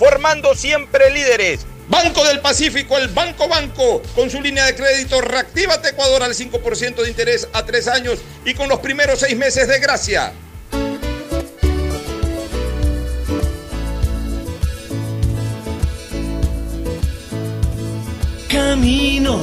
formando siempre líderes. Banco del Pacífico, el Banco Banco, con su línea de crédito Reactívate Ecuador al 5% de interés a tres años y con los primeros seis meses de gracia. Camino.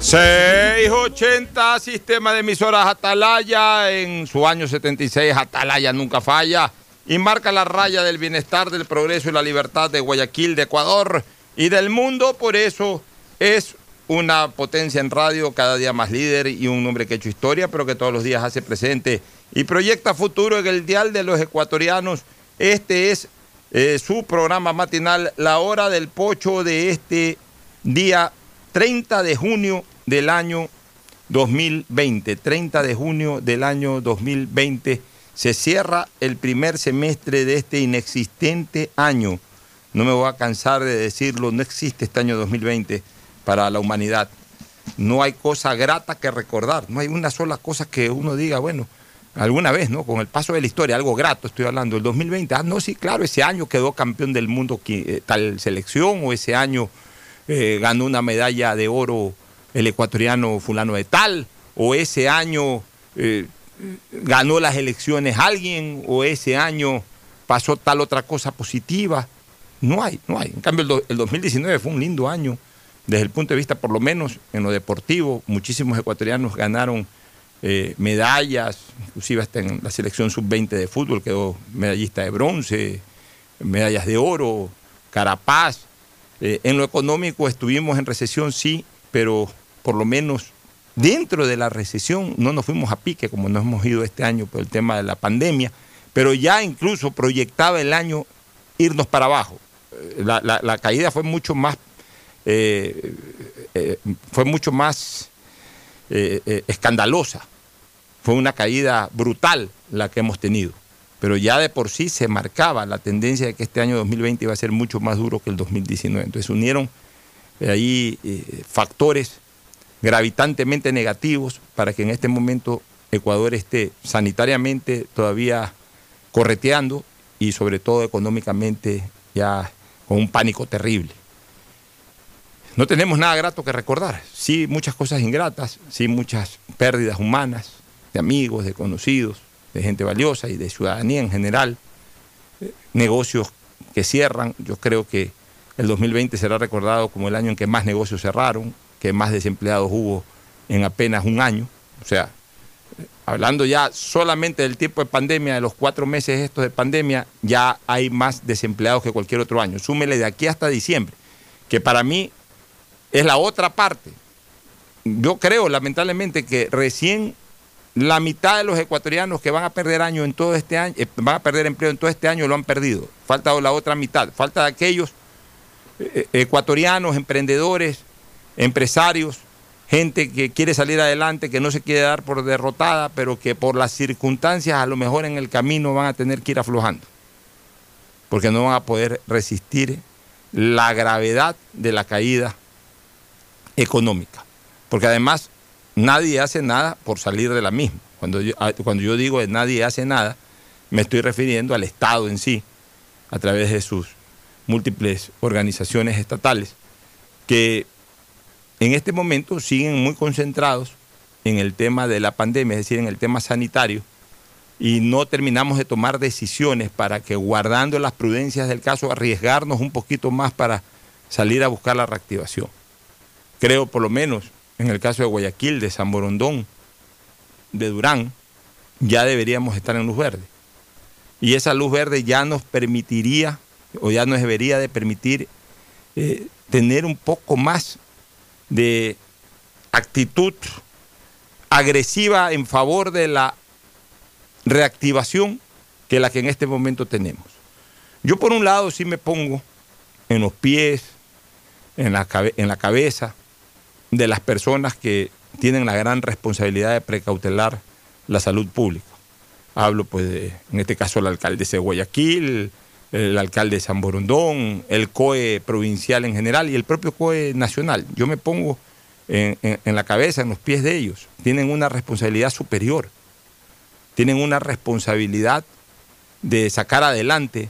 680 Sistema de Emisoras Atalaya. En su año 76, Atalaya nunca falla y marca la raya del bienestar, del progreso y la libertad de Guayaquil, de Ecuador y del mundo. Por eso es una potencia en radio, cada día más líder y un hombre que ha hecho historia, pero que todos los días hace presente y proyecta futuro en el dial de los ecuatorianos. Este es eh, su programa matinal, La Hora del Pocho de este día 30 de junio del año 2020. 30 de junio del año 2020 se cierra el primer semestre de este inexistente año. No me voy a cansar de decirlo, no existe este año 2020 para la humanidad. No hay cosa grata que recordar, no hay una sola cosa que uno diga, bueno, alguna vez, ¿no? Con el paso de la historia, algo grato estoy hablando, el 2020, ah, no, sí, claro, ese año quedó campeón del mundo eh, tal selección, o ese año eh, ganó una medalla de oro el ecuatoriano fulano de tal, o ese año eh, ganó las elecciones alguien o ese año pasó tal otra cosa positiva. No hay, no hay. En cambio, el, 2019 fue un lindo año desde el punto de vista, por lo menos en lo deportivo. Muchísimos ecuatorianos ganaron eh, medallas, inclusive hasta en la selección sub-20 de fútbol quedó medallista de bronce, medallas de oro, Carapaz. Eh, en lo económico estuvimos en recesión, sí, pero por lo menos Dentro de la recesión no nos fuimos a pique como nos hemos ido este año por el tema de la pandemia, pero ya incluso proyectaba el año irnos para abajo. Eh, la, caída fue mucho más, eh, eh, fue mucho más escandalosa. Fue una caída brutal la que hemos tenido. Pero ya de por sí se marcaba la tendencia de que este año 2020 iba a ser mucho más duro que el 2019. Entonces unieron ahí factores gravitantemente negativos para que en este momento Ecuador esté sanitariamente todavía correteando y sobre todo económicamente ya con un pánico terrible. No tenemos nada grato que recordar, sí muchas cosas ingratas, sí muchas pérdidas humanas, de amigos, de conocidos, de gente valiosa y de ciudadanía en general, negocios que cierran, yo creo que el 2020 será recordado como el año en que más negocios cerraron, que más desempleados hubo en apenas un año. O sea, hablando ya solamente del tiempo de pandemia, de los cuatro meses estos de pandemia, ya hay más desempleados que cualquier otro año. Súmele de aquí hasta diciembre, que para mí es la otra parte. Yo creo, lamentablemente, que recién la mitad de los ecuatorianos que van a perder año en todo este año, eh, van a perder empleo en todo este año, lo han perdido. Falta la otra mitad. Falta de aquellos eh, eh, ecuatorianos, emprendedores, empresarios, gente que quiere salir adelante, que no se quiere dar por derrotada, pero que por las circunstancias a lo mejor en el camino van a tener que ir aflojando. porque no van a poder resistir la gravedad de la caída económica. Porque además nadie hace nada por salir de la misma. Cuando yo, ah, cuando yo digo que nadie hace nada, me estoy refiriendo al Estado en sí, a través de sus múltiples organizaciones estatales, que en este momento siguen muy concentrados en el tema de la pandemia, es decir, en el tema sanitario, y no terminamos de tomar decisiones para que guardando las prudencias del caso, arriesgarnos un poquito más para salir a buscar la reactivación. Creo por lo menos en el caso de Guayaquil, de San Borondón, de Durán, ya deberíamos estar en luz verde. Y esa luz verde ya nos permitiría, o ya nos debería de permitir, eh, tener un poco más de actitud agresiva en favor de la reactivación que la que en este momento tenemos. Yo por un lado sí me pongo en los pies, en la, en la cabeza de las personas que tienen la gran responsabilidad de precautelar la salud pública. Hablo, pues, de, en este caso, el alcalde de Guayaquil, el alcalde de San Borondón, el COE provincial en general y el propio COE nacional. Yo me pongo en, la cabeza, en los pies de ellos. Tienen una responsabilidad superior. Tienen una responsabilidad de sacar adelante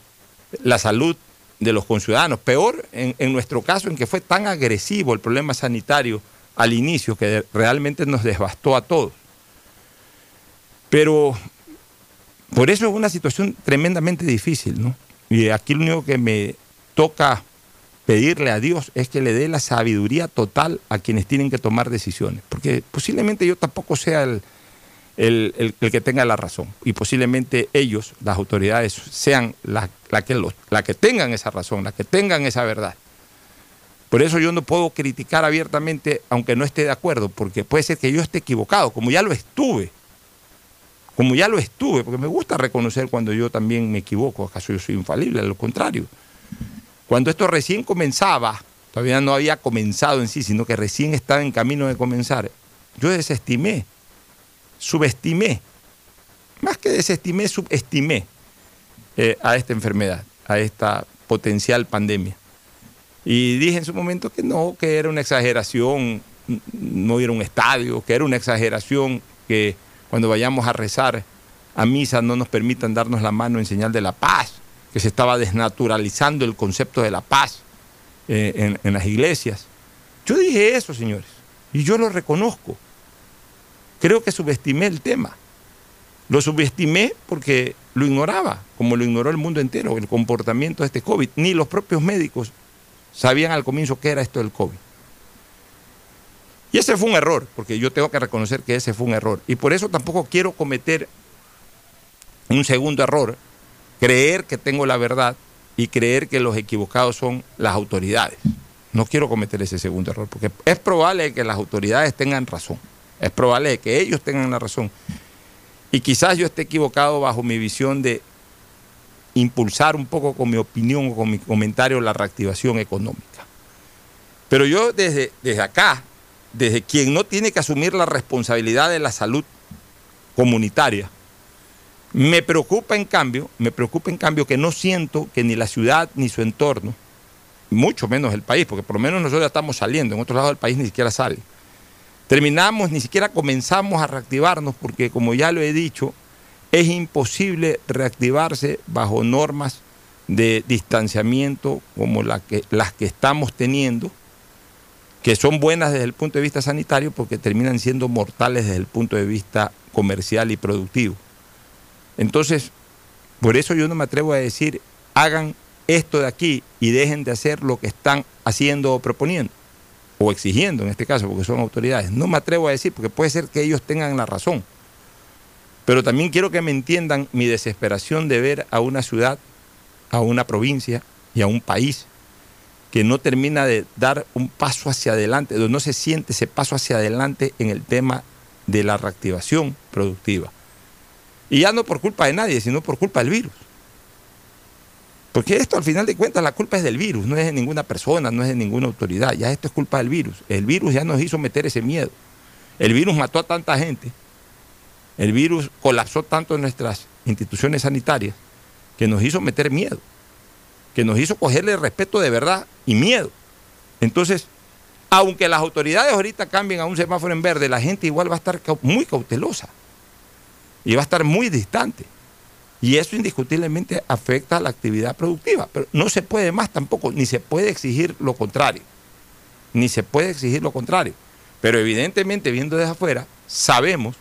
la salud de los conciudadanos. Peor en, en, nuestro caso, en que fue tan agresivo el problema sanitario al inicio que realmente nos devastó a todos. Pero por eso es una situación tremendamente difícil, ¿no? Y aquí lo único que me toca pedirle a Dios es que le dé la sabiduría total a quienes tienen que tomar decisiones, porque posiblemente yo tampoco sea el, el, que tenga la razón y posiblemente ellos, las autoridades, sean las la que, la que tengan esa razón, las que tengan esa verdad. Por eso yo no puedo criticar abiertamente, aunque no esté de acuerdo, porque puede ser que yo esté equivocado, como ya lo estuve. Como ya lo estuve, porque me gusta reconocer cuando yo también me equivoco, acaso yo soy infalible, a lo contrario. Cuando esto recién comenzaba, todavía no había comenzado en sí, sino que recién estaba en camino de comenzar, yo desestimé, subestimé, más que desestimé, subestimé eh, a esta enfermedad, a esta potencial pandemia. Y dije en su momento que no, que era una exageración no ir a un estadio, que era una exageración que cuando vayamos a rezar a misa no nos permitan darnos la mano en señal de la paz, que se estaba desnaturalizando el concepto de la paz eh, en, en las iglesias. Yo dije eso, señores, y yo lo reconozco. Creo que subestimé el tema. Lo subestimé porque lo ignoraba, como lo ignoró el mundo entero, el comportamiento de este COVID. Ni los propios médicos sabían al comienzo qué era esto del COVID. Y ese fue un error, porque yo tengo que reconocer que ese fue un error. Y por eso tampoco quiero cometer un segundo error, creer que tengo la verdad y creer que los equivocados son las autoridades. No quiero cometer ese segundo error, porque es probable que las autoridades tengan razón. Es probable que ellos tengan la razón. Y quizás yo esté equivocado bajo mi visión de impulsar un poco con mi opinión o con mi comentario la reactivación económica. Pero yo desde, desde acá, desde quien no tiene que asumir la responsabilidad de la salud comunitaria, me preocupa en cambio, me preocupa en cambio que no siento que ni la ciudad ni su entorno, mucho menos el país, porque por lo menos nosotros ya estamos saliendo, en otros lados del país ni siquiera sale. Terminamos, ni siquiera comenzamos a reactivarnos, porque como ya lo he dicho, es imposible reactivarse bajo normas de distanciamiento como que, las que estamos teniendo, que son buenas desde el punto de vista sanitario porque terminan siendo mortales desde el punto de vista comercial y productivo. Entonces, por eso yo no me atrevo a decir, hagan esto de aquí y dejen de hacer lo que están haciendo o proponiendo, o exigiendo en este caso, porque son autoridades. No me atrevo a decir, porque puede ser que ellos tengan la razón. Pero también quiero que me entiendan mi desesperación de ver a una ciudad, a una provincia y a un país que no termina de dar un paso hacia adelante, no se siente ese paso hacia adelante en el tema de la reactivación productiva. Y ya no por culpa de nadie, sino por culpa del virus. Porque esto al final de cuentas la culpa es del virus, no es de ninguna persona, no es de ninguna autoridad, ya esto es culpa del virus. El virus ya nos hizo meter ese miedo. El virus mató a tanta gente el virus colapsó tanto en nuestras instituciones sanitarias que nos hizo meter miedo. Que nos hizo cogerle respeto de verdad y miedo. Entonces, aunque las autoridades ahorita cambien a un semáforo en verde, la gente igual va a estar muy cautelosa y va a estar muy distante. Y eso indiscutiblemente afecta a la actividad productiva. Pero no se puede más tampoco, ni se puede exigir lo contrario. Ni se puede exigir lo contrario. Pero evidentemente, viendo desde afuera, sabemos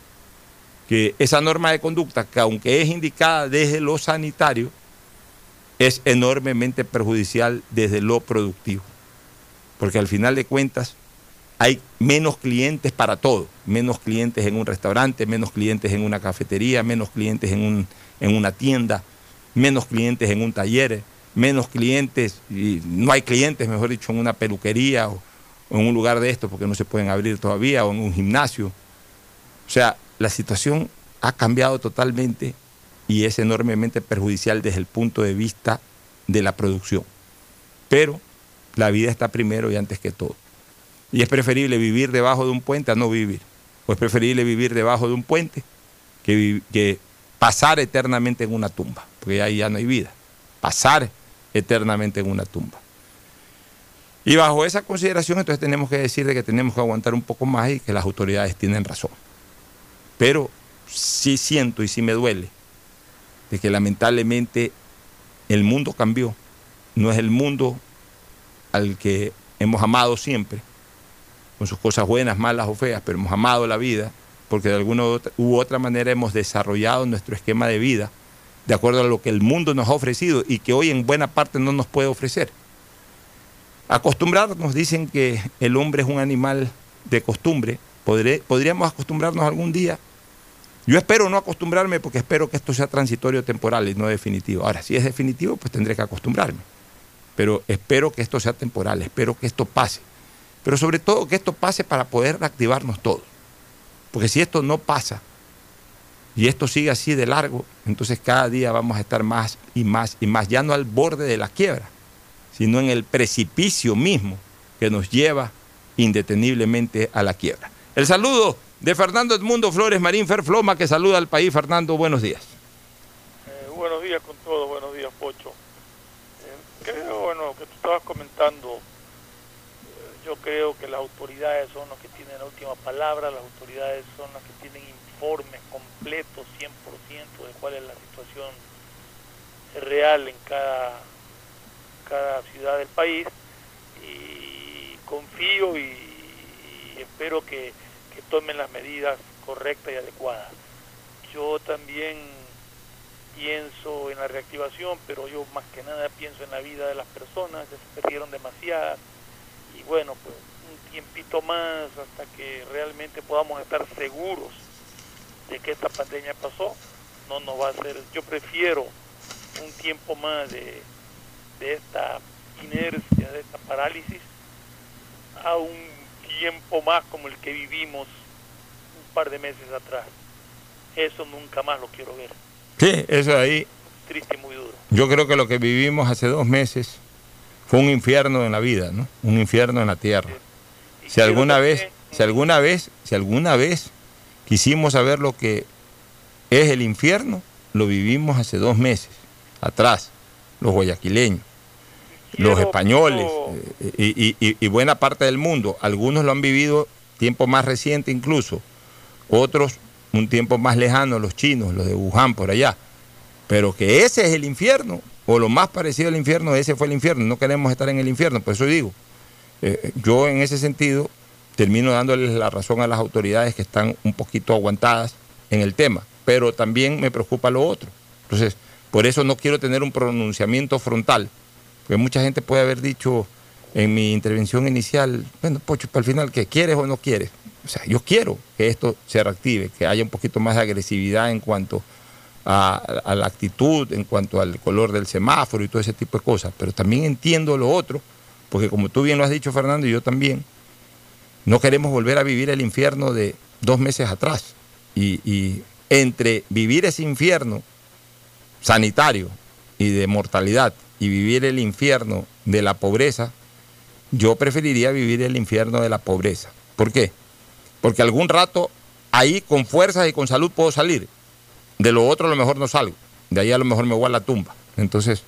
que esa norma de conducta, que aunque es indicada desde lo sanitario, es enormemente perjudicial desde lo productivo. Porque al final de cuentas hay menos clientes para todo. Menos clientes en un restaurante, menos clientes en una cafetería, menos clientes en un en una tienda, menos clientes en un taller, menos clientes, y no hay clientes, mejor dicho, en una peluquería o, en un lugar de esto porque no se pueden abrir todavía, o en un gimnasio. O sea, la situación ha cambiado totalmente y es enormemente perjudicial desde el punto de vista de la producción. Pero la vida está primero y antes que todo. Y es preferible vivir debajo de un puente a no vivir. O es preferible vivir debajo de un puente que, que pasar eternamente en una tumba, porque ahí ya no hay vida, pasar eternamente en una tumba. Y bajo esa consideración entonces tenemos que decir de que tenemos que aguantar un poco más y que las autoridades tienen razón. Pero sí siento y sí me duele de que lamentablemente el mundo cambió. No es el mundo al que hemos amado siempre, con sus cosas buenas, malas o feas, pero hemos amado la vida porque de alguna u otra manera hemos desarrollado nuestro esquema de vida de acuerdo a lo que el mundo nos ha ofrecido y que hoy en buena parte no nos puede ofrecer. Acostumbrarnos, dicen que el hombre es un animal de costumbre, podríamos acostumbrarnos algún día. Yo espero no acostumbrarme porque espero que esto sea transitorio, temporal y no definitivo. Ahora, si es definitivo, pues tendré que acostumbrarme. Pero espero que esto sea temporal, espero que esto pase. Pero sobre todo que esto pase para poder reactivarnos todos. Porque si esto no pasa y esto sigue así de largo, entonces cada día vamos a estar más y más y más, ya no al borde de la quiebra, sino en el precipicio mismo que nos lleva indeteniblemente a la quiebra. El saludo de Fernando Edmundo Flores Marín Ferfloma, que saluda al país. Fernando, buenos días. Eh, buenos días con todo, buenos días, Pocho. Eh, creo, bueno, que tú estabas comentando yo creo que las autoridades son los que tienen la última palabra, las autoridades son las que tienen informes completos, 100% de cuál es la situación real en cada, cada ciudad del país y confío y, espero que, tomen las medidas correctas y adecuadas. Yo también pienso en la reactivación, pero yo más que nada pienso en la vida de las personas, que se perdieron demasiadas y bueno, pues un tiempito más hasta que realmente podamos estar seguros de que esta pandemia pasó, no nos va a hacer, yo prefiero un tiempo más de, de esta inercia, de esta parálisis, a un tiempo más como el que vivimos un par de meses atrás. Eso nunca más lo quiero ver. Sí, eso ahí. Triste y muy duro. Yo creo que lo que vivimos hace dos meses fue un infierno en la vida, ¿no? Un infierno en la tierra. Si alguna vez, si alguna vez, si alguna vez quisimos saber lo que es el infierno, lo vivimos hace dos meses atrás, los guayaquileños, los españoles eh, y, buena parte del mundo. Algunos lo han vivido tiempo más reciente incluso, otros un tiempo más lejano, los chinos, los de Wuhan por allá. Pero que ese es el infierno, o lo más parecido al infierno, ese fue el infierno. No queremos estar en el infierno, por eso digo. Eh, yo en ese sentido termino dándoles la razón a las autoridades que están un poquito aguantadas en el tema, pero también me preocupa lo otro. Entonces, por eso no quiero tener un pronunciamiento frontal, porque mucha gente puede haber dicho en mi intervención inicial, bueno, Pocho, para el final, ¿qué quieres o no quieres? O sea, yo quiero que esto se reactive, que haya un poquito más de agresividad en cuanto a, la actitud, en cuanto al color del semáforo y todo ese tipo de cosas. Pero también entiendo lo otro, porque como tú bien lo has dicho, Fernando, y yo también, no queremos volver a vivir el infierno de dos meses atrás. Y, entre vivir ese infierno sanitario y de mortalidad y vivir el infierno de la pobreza, yo preferiría vivir el infierno de la pobreza. ¿Por qué? Porque algún rato ahí con fuerzas y con salud puedo salir. De lo otro a lo mejor no salgo. De ahí a lo mejor me voy a la tumba. Entonces,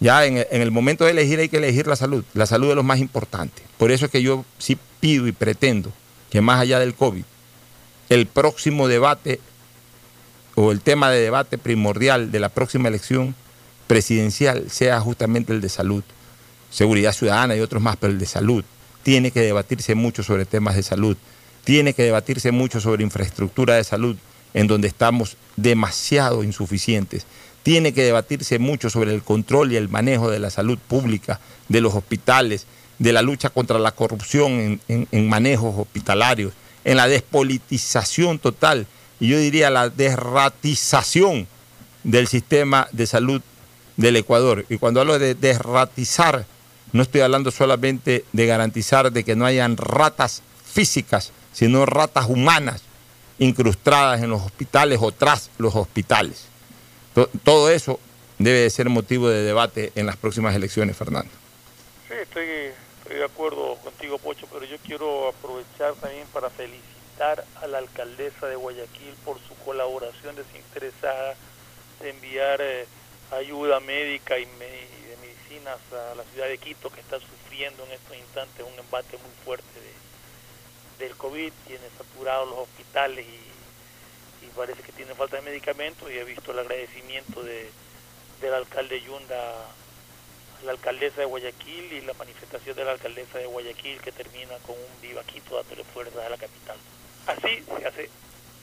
Ya en, el momento de elegir hay que elegir la salud. La salud es lo más importante. Por eso es que yo sí pido y pretendo que más allá del COVID, el próximo debate o el tema de debate primordial de la próxima elección presidencial sea justamente el de salud. Seguridad ciudadana y otros más, pero el de salud. Tiene que debatirse mucho sobre temas de salud. Tiene que debatirse mucho sobre infraestructura de salud, en donde estamos demasiado insuficientes tiene que debatirse mucho sobre el control y el manejo de la salud pública, de los hospitales, de la lucha contra la corrupción en, manejos hospitalarios, en la despolitización total y yo diría la desratización del sistema de salud del Ecuador. Y cuando hablo de desratizar, no estoy hablando solamente de garantizar de que no hayan ratas físicas, sino ratas humanas incrustadas en los hospitales o tras los hospitales. Todo eso debe de ser motivo de debate en las próximas elecciones, Fernando. Sí, estoy, de acuerdo contigo, Pocho, pero yo quiero aprovechar también para felicitar a la alcaldesa de Guayaquil por su colaboración desinteresada de enviar eh, ayuda médica y, de medicinas a la ciudad de Quito, que está sufriendo en estos instantes un embate muy fuerte de, del COVID, tiene saturados los hospitales y parece que tiene falta de medicamentos y he visto el agradecimiento de, del alcalde Yunda a la alcaldesa de Guayaquil y la manifestación de la alcaldesa de Guayaquil que termina con un vivaquito dándole fuerzas a la capital. Así se hace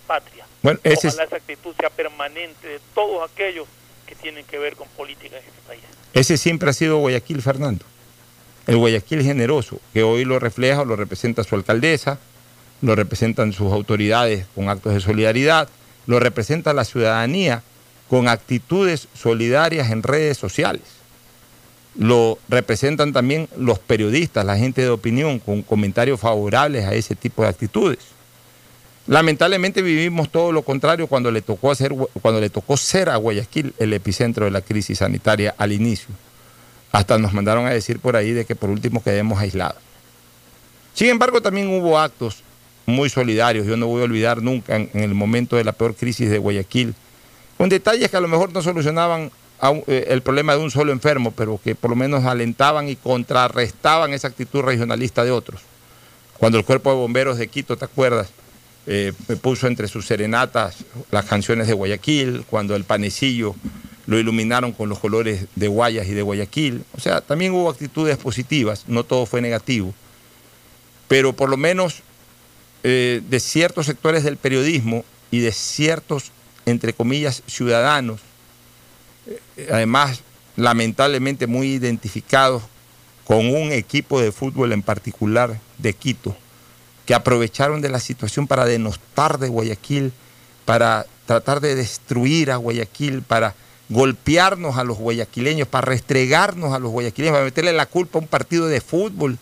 patria. Bueno, Ojalá esa actitud sea permanente de todos aquellos que tienen que ver con política en este país. Ese siempre ha sido Guayaquil, Fernando. El Guayaquil generoso, que hoy lo refleja lo representa su alcaldesa, lo representan sus autoridades con actos de solidaridad, lo representa la ciudadanía con actitudes solidarias en redes sociales. Lo representan también los periodistas, la gente de opinión, con comentarios favorables a ese tipo de actitudes. Lamentablemente vivimos todo lo contrario cuando le tocó hacer, cuando le tocó ser a Guayaquil el epicentro de la crisis sanitaria al inicio. Hasta nos mandaron a decir por ahí de que por último quedemos aislados. Sin embargo, también hubo actos muy solidarios. Yo no voy a olvidar nunca en, el momento de la peor crisis de Guayaquil, con detalles que a lo mejor no solucionaban eh, el problema de un solo enfermo, pero que por lo menos alentaban y contrarrestaban esa actitud regionalista de otros. Cuando el Cuerpo de Bomberos de Quito, ¿te acuerdas? Eh, me puso entre sus serenatas las canciones de Guayaquil, cuando el panecillo lo iluminaron con los colores de Guayas y de Guayaquil. O sea, también hubo actitudes positivas, no todo fue negativo, pero por lo menos eh, de ciertos sectores del periodismo y de ciertos, entre comillas, ciudadanos, eh, además lamentablemente muy identificados con un equipo de fútbol en particular de Quito, que aprovecharon de la situación para denostar de Guayaquil, para tratar de destruir a Guayaquil, para golpearnos a los guayaquileños, para restregarnos a los guayaquileños, para meterle la culpa a un partido de fútbol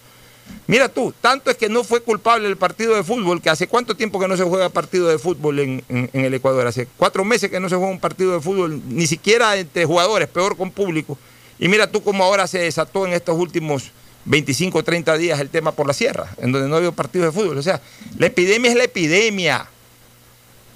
Mira tú, tanto es que no fue culpable el partido de fútbol, que hace cuánto tiempo que no se juega partido de fútbol en, el Ecuador, hace cuatro meses que no se juega un partido de fútbol, ni siquiera entre jugadores, peor con público. Y mira tú cómo ahora se desató en estos últimos 25 o 30 días el tema por la sierra, en donde no había partido de fútbol. O sea, la epidemia es la epidemia.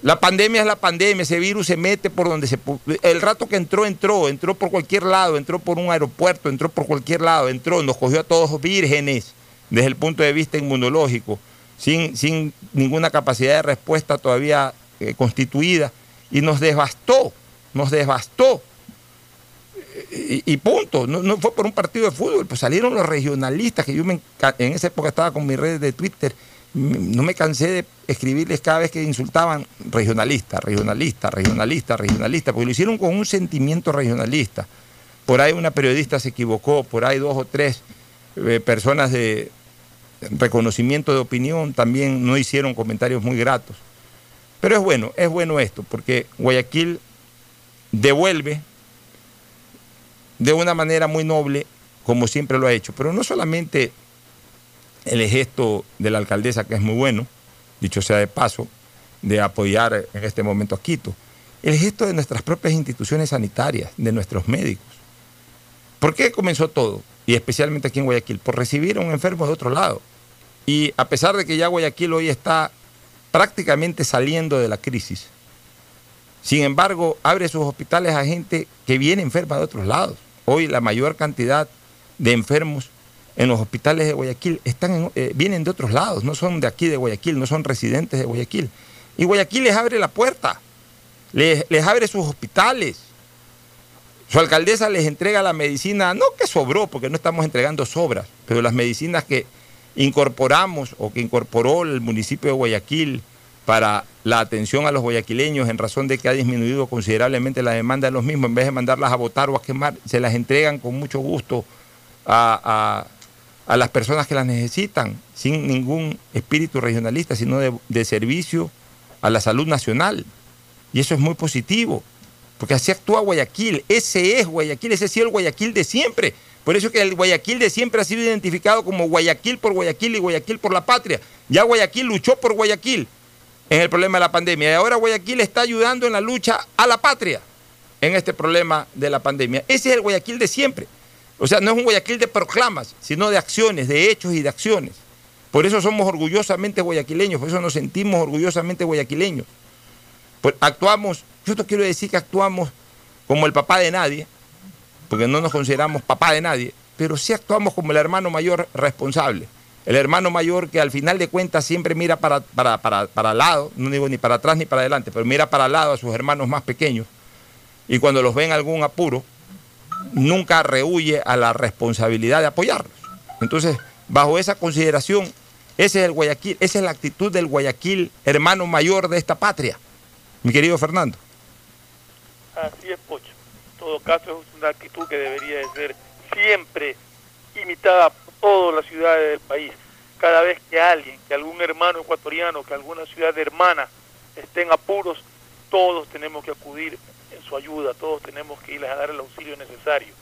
La pandemia es la pandemia, ese virus se mete por donde se... El rato que entró, entró, entró por cualquier lado, entró por un aeropuerto, entró por cualquier lado, entró, nos cogió a todos vírgenes desde el punto de vista inmunológico, sin, sin ninguna capacidad de respuesta todavía eh, constituida, y nos devastó, nos devastó. Y, punto, no, fue por un partido de fútbol, pues salieron los regionalistas, que yo en esa época estaba con mis redes de Twitter, no me cansé de escribirles cada vez que insultaban regionalista, regionalista, regionalista, regionalista, porque lo hicieron con un sentimiento regionalista. Por ahí una periodista se equivocó, por ahí dos o tres eh, personas de, reconocimiento de opinión, también no hicieron comentarios muy gratos. Pero es bueno, es bueno esto, porque Guayaquil devuelve de una manera muy noble, como siempre lo ha hecho. Pero no solamente el gesto de la alcaldesa, que es muy bueno, dicho sea de paso, de apoyar en este momento a Quito, el gesto de nuestras propias instituciones sanitarias, de nuestros médicos. ¿Por qué comenzó todo? Y especialmente aquí en Guayaquil, por recibir a un enfermo de otro lado. Y a pesar de que ya Guayaquil hoy está prácticamente saliendo de la crisis, sin embargo, abre sus hospitales a gente que viene enferma de otros lados. Hoy la mayor cantidad de enfermos en los hospitales de Guayaquil están eh, vienen de otros lados, no son de aquí de Guayaquil, no son residentes de Guayaquil. Y Guayaquil les abre la puerta, les, les abre sus hospitales. Su alcaldesa les entrega la medicina, no que sobró, porque no estamos entregando sobras, pero las medicinas que incorporamos o que incorporó el municipio de Guayaquil para la atención a los guayaquileños en razón de que ha disminuido considerablemente la demanda de los mismos, en vez de mandarlas a votar o a quemar, se las entregan con mucho gusto a, las personas que las necesitan, sin ningún espíritu regionalista, sino de, servicio a la salud nacional. Y eso es muy positivo, porque así actúa Guayaquil, ese es Guayaquil, ese ha el Guayaquil de siempre. Por eso que el Guayaquil de siempre ha sido identificado como Guayaquil por Guayaquil y Guayaquil por la patria. Ya Guayaquil luchó por Guayaquil en el problema de la pandemia y ahora Guayaquil está ayudando en la lucha a la patria en este problema de la pandemia. Ese es el Guayaquil de siempre. O sea, no es un Guayaquil de proclamas, sino de acciones, de hechos y de acciones. Por eso somos orgullosamente guayaquileños, por eso nos sentimos orgullosamente guayaquileños. Pues actuamos, yo te quiero decir que actuamos como el papá de nadie, porque no nos consideramos papá de nadie, pero sí actuamos como el hermano mayor responsable. El hermano mayor que al final de cuentas siempre mira para, para, para, para lado, no digo ni para atrás ni para adelante, pero mira para lado a sus hermanos más pequeños y cuando los ven en algún apuro, nunca rehuye a la responsabilidad de apoyarlos. Entonces, bajo esa consideración, ese es el Guayaquil, esa es la actitud del Guayaquil, hermano mayor de esta patria, mi querido Fernando. Así es, Pocho. En todo caso, es una actitud que debería de ser siempre imitada todas las ciudades del país. Cada vez que alguien, que algún hermano ecuatoriano, que alguna ciudad hermana estén apuros, todos tenemos que acudir en su ayuda, todos tenemos que irles a dar el auxilio necesario.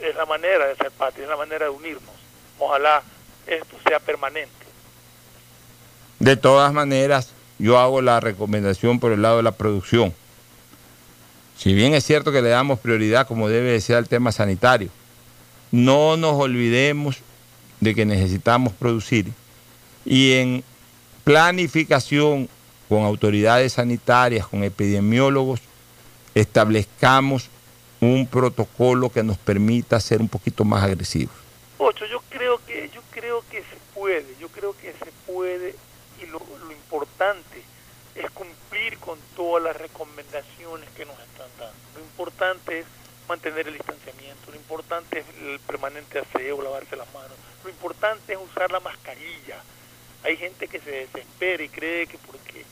Es la manera de ser patria, es la manera de unirnos. Ojalá esto sea permanente. De todas maneras, yo hago la recomendación por el lado de la producción. Si bien es cierto que le damos prioridad como debe de ser al tema sanitario, no nos olvidemos de que necesitamos producir y en planificación con autoridades sanitarias, con epidemiólogos, establezcamos un protocolo que nos permita ser un poquito más agresivos. Ocho, yo creo que yo creo que se puede, yo creo que se puede y lo, lo importante es cumplir con todas las recomendaciones que nos están dando. Lo importante es mantener el distanciamiento, lo importante es el permanente aseo, lavarse las manos, lo importante es usar la mascarilla. Hay gente que se desespera y cree que porque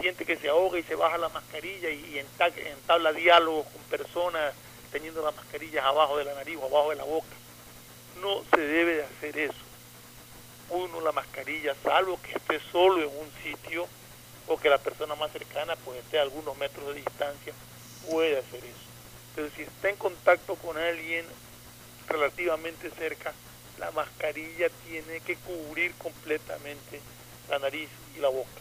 siente que se ahoga y se baja la mascarilla y, entabla diálogos con personas teniendo las mascarillas abajo de la nariz o abajo de la boca. No se debe de hacer eso. Uno la mascarilla, salvo que esté solo en un sitio o que la persona más cercana pues esté a algunos metros de distancia, puede hacer eso. Pero si está en contacto con alguien relativamente cerca, la mascarilla tiene que cubrir completamente la nariz y la boca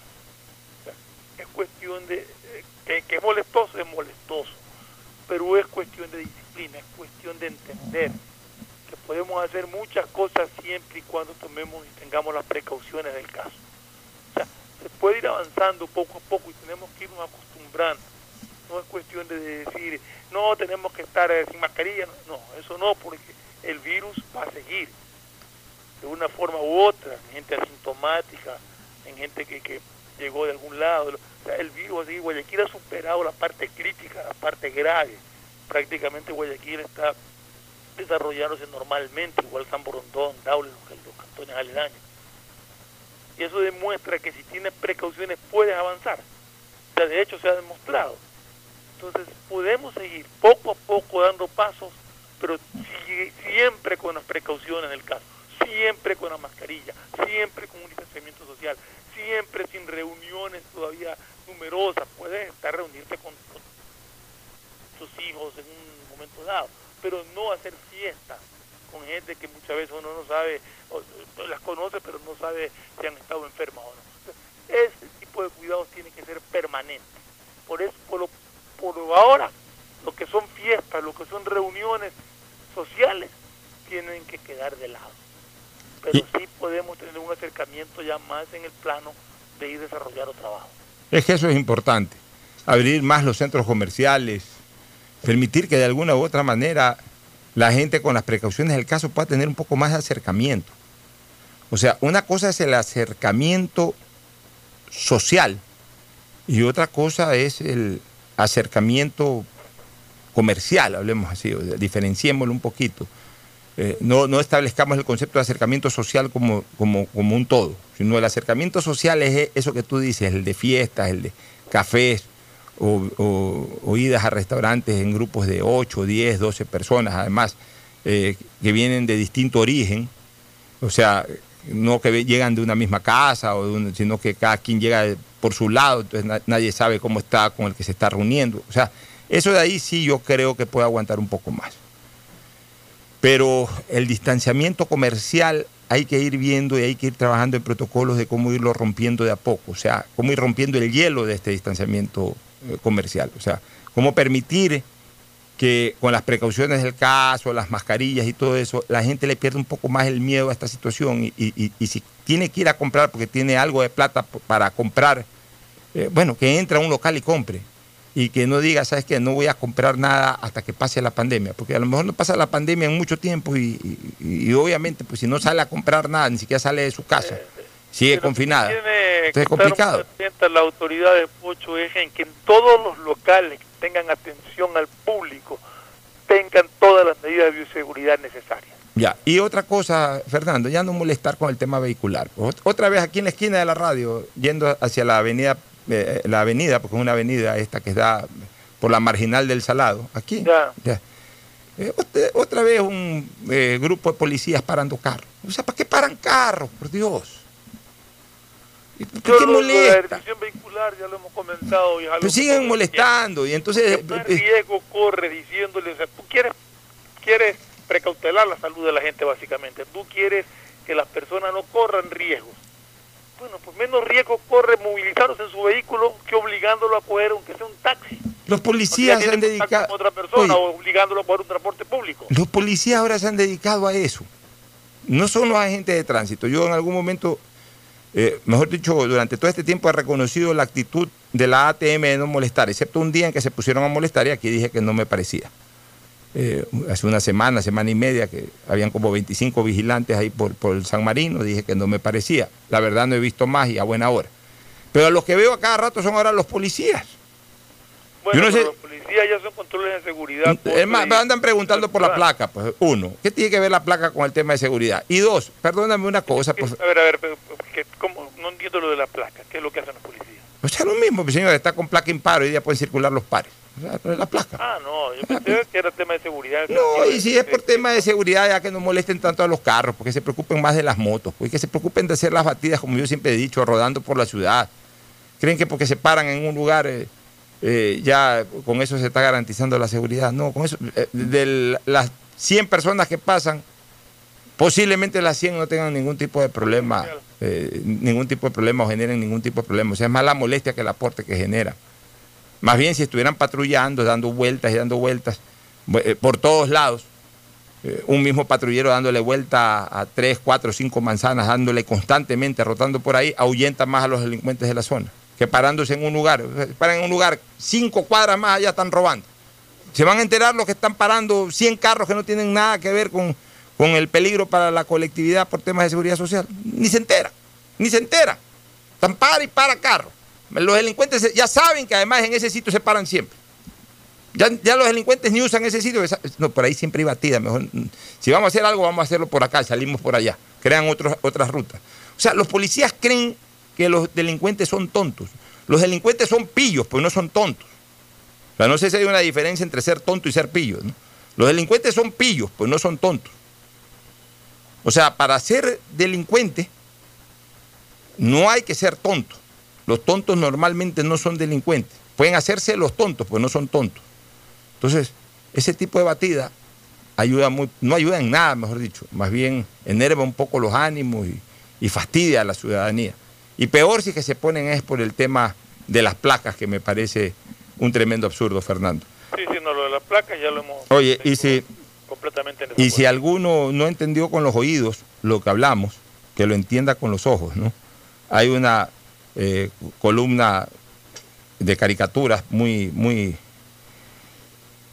es cuestión de, eh, que, es molestoso, es molestoso, pero es cuestión de disciplina, es cuestión de entender que podemos hacer muchas cosas siempre y cuando tomemos y tengamos las precauciones del caso. O sea, se puede ir avanzando poco a poco y tenemos que irnos acostumbrando. No es cuestión de decir, no, tenemos que estar eh, sin mascarilla. No, eso no, porque el virus va a seguir de una forma u otra, en gente asintomática, en gente que, que llegó de algún lado. O sea, el virus, así, Guayaquil ha superado la parte crítica, la parte grave. Prácticamente Guayaquil está desarrollándose normalmente, igual San Borondón, Daule, los, los cantones aledaños. Y eso demuestra que si tienes precauciones puedes avanzar. O sea, de hecho se ha demostrado. Entonces podemos seguir poco a poco dando pasos, pero siempre con las precauciones del caso, siempre con la mascarilla, siempre con un distanciamiento social, siempre sin reuniones todavía numerosas. Puedes estar reunirte con, tus hijos en un momento dado, pero no hacer fiestas con gente que muchas veces uno no sabe, o, las conoce, pero no sabe si han estado enfermas o no. Ese tipo de cuidados tiene que ser permanente. Por eso, por, lo, por ahora, lo que son fiestas, lo que son reuniones sociales, tienen que quedar de lado pero sí podemos tener un acercamiento ya más en el plano de ir desarrollando trabajo. Es que eso es importante, abrir más los centros comerciales, permitir que de alguna u otra manera la gente con las precauciones del caso pueda tener un poco más de acercamiento. O sea, una cosa es el acercamiento social y otra cosa es el acercamiento comercial, hablemos así, diferenciémoslo un poquito. Eh, no, no, establezcamos el concepto de acercamiento social como, como, como, un todo, sino el acercamiento social es eso que tú dices, el de fiestas, el de cafés o, idas a restaurantes en grupos de 8, 10, 12 personas, además, eh, que vienen de distinto origen, o sea, no que llegan de una misma casa, o sino que cada quien llega por su lado, entonces nadie sabe cómo está con el que se está reuniendo. O sea, eso de ahí sí yo creo que puede aguantar un poco más. Pero el distanciamiento comercial hay que ir viendo y hay que ir trabajando en protocolos de cómo irlo rompiendo de a poco, o sea, cómo ir rompiendo el hielo de este distanciamiento eh, comercial, o sea, cómo permitir que con las precauciones del caso, las mascarillas y todo eso, la gente le pierda un poco más el miedo a esta situación y, si tiene que ir a comprar porque tiene algo de plata para comprar, eh, bueno, que entre a un local y compre y que no diga, sabes que no voy a comprar nada hasta que pase la pandemia, porque a lo mejor no pasa la pandemia en mucho tiempo y, obviamente pues si no sale a comprar nada, ni siquiera sale de su casa, sigue confinada. Entonces es complicado. La autoridad de Pocho es en que en todos los locales tengan atención al público, tengan todas las medidas de bioseguridad necesarias. Ya, y otra cosa, Fernando, ya no molestar con el tema vehicular. Otra vez aquí en la esquina de la radio, yendo hacia la avenida, eh, la avenida, porque es una avenida esta que da por la marginal del Salado, aquí. Ya. Eh, otra, vez un eh, grupo de policías parando carros. O sea, ¿para qué paran carros? Por Dios. ¿Qué molesta? La vehicular ya lo hemos comentado. Y siguen molestando y entonces... ¿Qué eh, eh, riesgo corre diciéndole, o sea, tú quieres, quieres precautelar la salud de la gente básicamente, tú quieres que las personas no corran riesgos. Bueno, pues menos riesgo corre movilizarse en su vehículo que obligándolo a coger aunque sea un taxi. Los policías se han dedicado... A otra persona o obligándolo a coger un transporte público. Los policías ahora se han dedicado a eso. No son los agentes de tránsito. Yo en algún momento eh, mejor dicho, durante todo este tiempo ha reconocido la actitud de la ATM de no molestar, excepto un día en que se pusieron a molestar y aquí dije que no me parecía. Eh, hace una semana, semana y media, que habían como 25 vigilantes ahí por, por el San Marino, dije que no me parecía. La verdad no he visto más y a buena hora. Pero a los que veo a cada rato son ahora los policías. Bueno, los policías ya son controles de seguridad. Es más, me andan preguntando por la placa. Pues, uno, ¿qué tiene que ver la placa con el tema de seguridad? Y dos, perdóname una cosa. A ver, a ver, ¿cómo? no entiendo lo de la placa. ¿Qué es lo que hacen los policías? O sea, lo mismo, mi señor, está con placa imparo y ya pueden circular los pares. O sea, la placa. Ah, no, yo pensé que era tema de seguridad. No, y si es por tema de seguridad, ya que no molesten tanto a los carros, porque se preocupen más de las motos, porque se preocupen de hacer las batidas, como yo siempre he dicho, rodando por la ciudad. Creen que porque se paran en un lugar... Eh, eh, ya con eso se está garantizando la seguridad. No, con eso, eh, de las 100 personas que pasan, posiblemente las 100 no tengan ningún tipo de problema, eh, ningún tipo de problema o generen ningún tipo de problema. O sea, es más la molestia que el aporte que genera. Más bien si estuvieran patrullando, dando vueltas y dando vueltas por todos lados, un mismo patrullero dándole vuelta a, tres, cuatro, cinco manzanas, dándole constantemente, rotando por ahí, ahuyenta más a los delincuentes de la zona que parándose en un lugar, paran en un lugar cinco cuadras más allá están robando. Se van a enterar los que están parando 100 carros que no tienen nada que ver con, con el peligro para la colectividad por temas de seguridad social. Ni se entera, ni se entera. Están para y para carros. Los delincuentes ya saben que además en ese sitio se paran siempre. Ya, ya, los delincuentes ni usan ese sitio. No, por ahí siempre hay batida. Mejor, si vamos a hacer algo, vamos a hacerlo por acá, salimos por allá. Crean otras rutas. O sea, los policías creen que los delincuentes son tontos. Los delincuentes son pillos, pues no son tontos. O no sé si hay una diferencia entre ser tonto y ser pillo. Los delincuentes son pillos, pues no son tontos. O sea, para ser delincuente no hay que ser tonto. Los tontos normalmente no son delincuentes. Pueden hacerse los tontos, pues no son tontos. Entonces, ese tipo de batida ayuda muy, no ayuda en nada, mejor dicho. Más bien enerva un poco los ánimos y fastidia a la ciudadanía. Y peor si que se ponen es por el tema de las placas, que me parece un tremendo absurdo, Fernando. Sí, sí, no, lo de las placas ya lo hemos... Oye, y si, y si alguno no entendió con los oídos lo que hablamos, que lo entienda con los ojos, ¿no? Hay una eh, columna de caricaturas muy, muy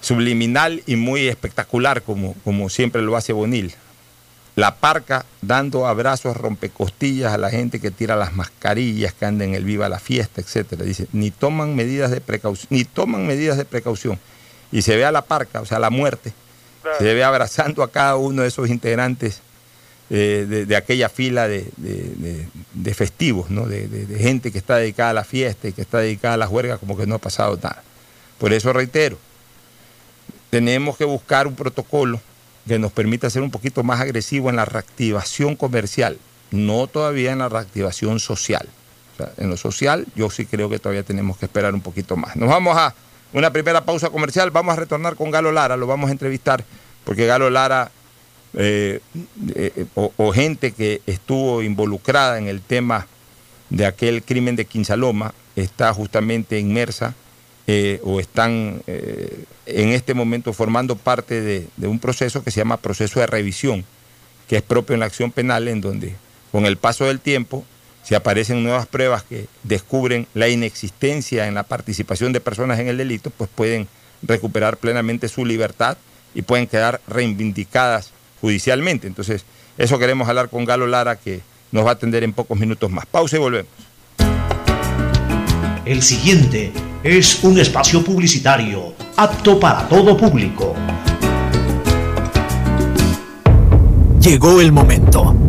subliminal y muy espectacular, como, como siempre lo hace Bonil. La parca dando abrazos rompecostillas a la gente que tira las mascarillas, que anda en el viva la fiesta, etcétera. Dice, ni toman medidas de precaución, ni toman medidas de precaución. Y se ve a la parca, o sea, la muerte, Claro. se ve abrazando a cada uno de esos integrantes eh, de, de aquella fila de, de- festivos, ¿no? De gente que está dedicada a la fiesta y que está dedicada a la juerga como que no ha pasado nada. Por eso reitero, tenemos que buscar un protocolo que nos permita ser un poquito más agresivo en la reactivación comercial, no todavía en la reactivación social. O sea, en lo social yo sí creo que todavía tenemos que esperar un poquito más. Nos vamos a una primera pausa comercial, vamos a retornar con Galo Lara, lo vamos a entrevistar porque Galo Lara eh, eh, o, o gente que estuvo involucrada en el tema de aquel crimen de Quinsaloma está justamente inmersa eh, o están eh, en este momento formando parte de, de un proceso que se llama proceso de revisión, que es propio en la acción penal, en donde con el paso del tiempo, si aparecen nuevas pruebas que descubren la inexistencia en la participación de personas en el delito, pues pueden recuperar plenamente su libertad y pueden quedar reivindicadas judicialmente. Entonces, eso queremos hablar con Galo Lara, que nos va a atender en pocos minutos más. Pausa y volvemos. El siguiente es un espacio publicitario apto para todo público. Llegó el momento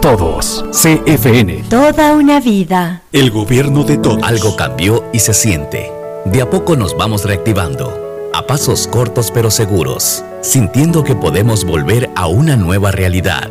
todos. CFN. Toda una vida. El gobierno de todos. Algo cambió y se siente. De a poco nos vamos reactivando, a pasos cortos pero seguros, sintiendo que podemos volver a una nueva realidad.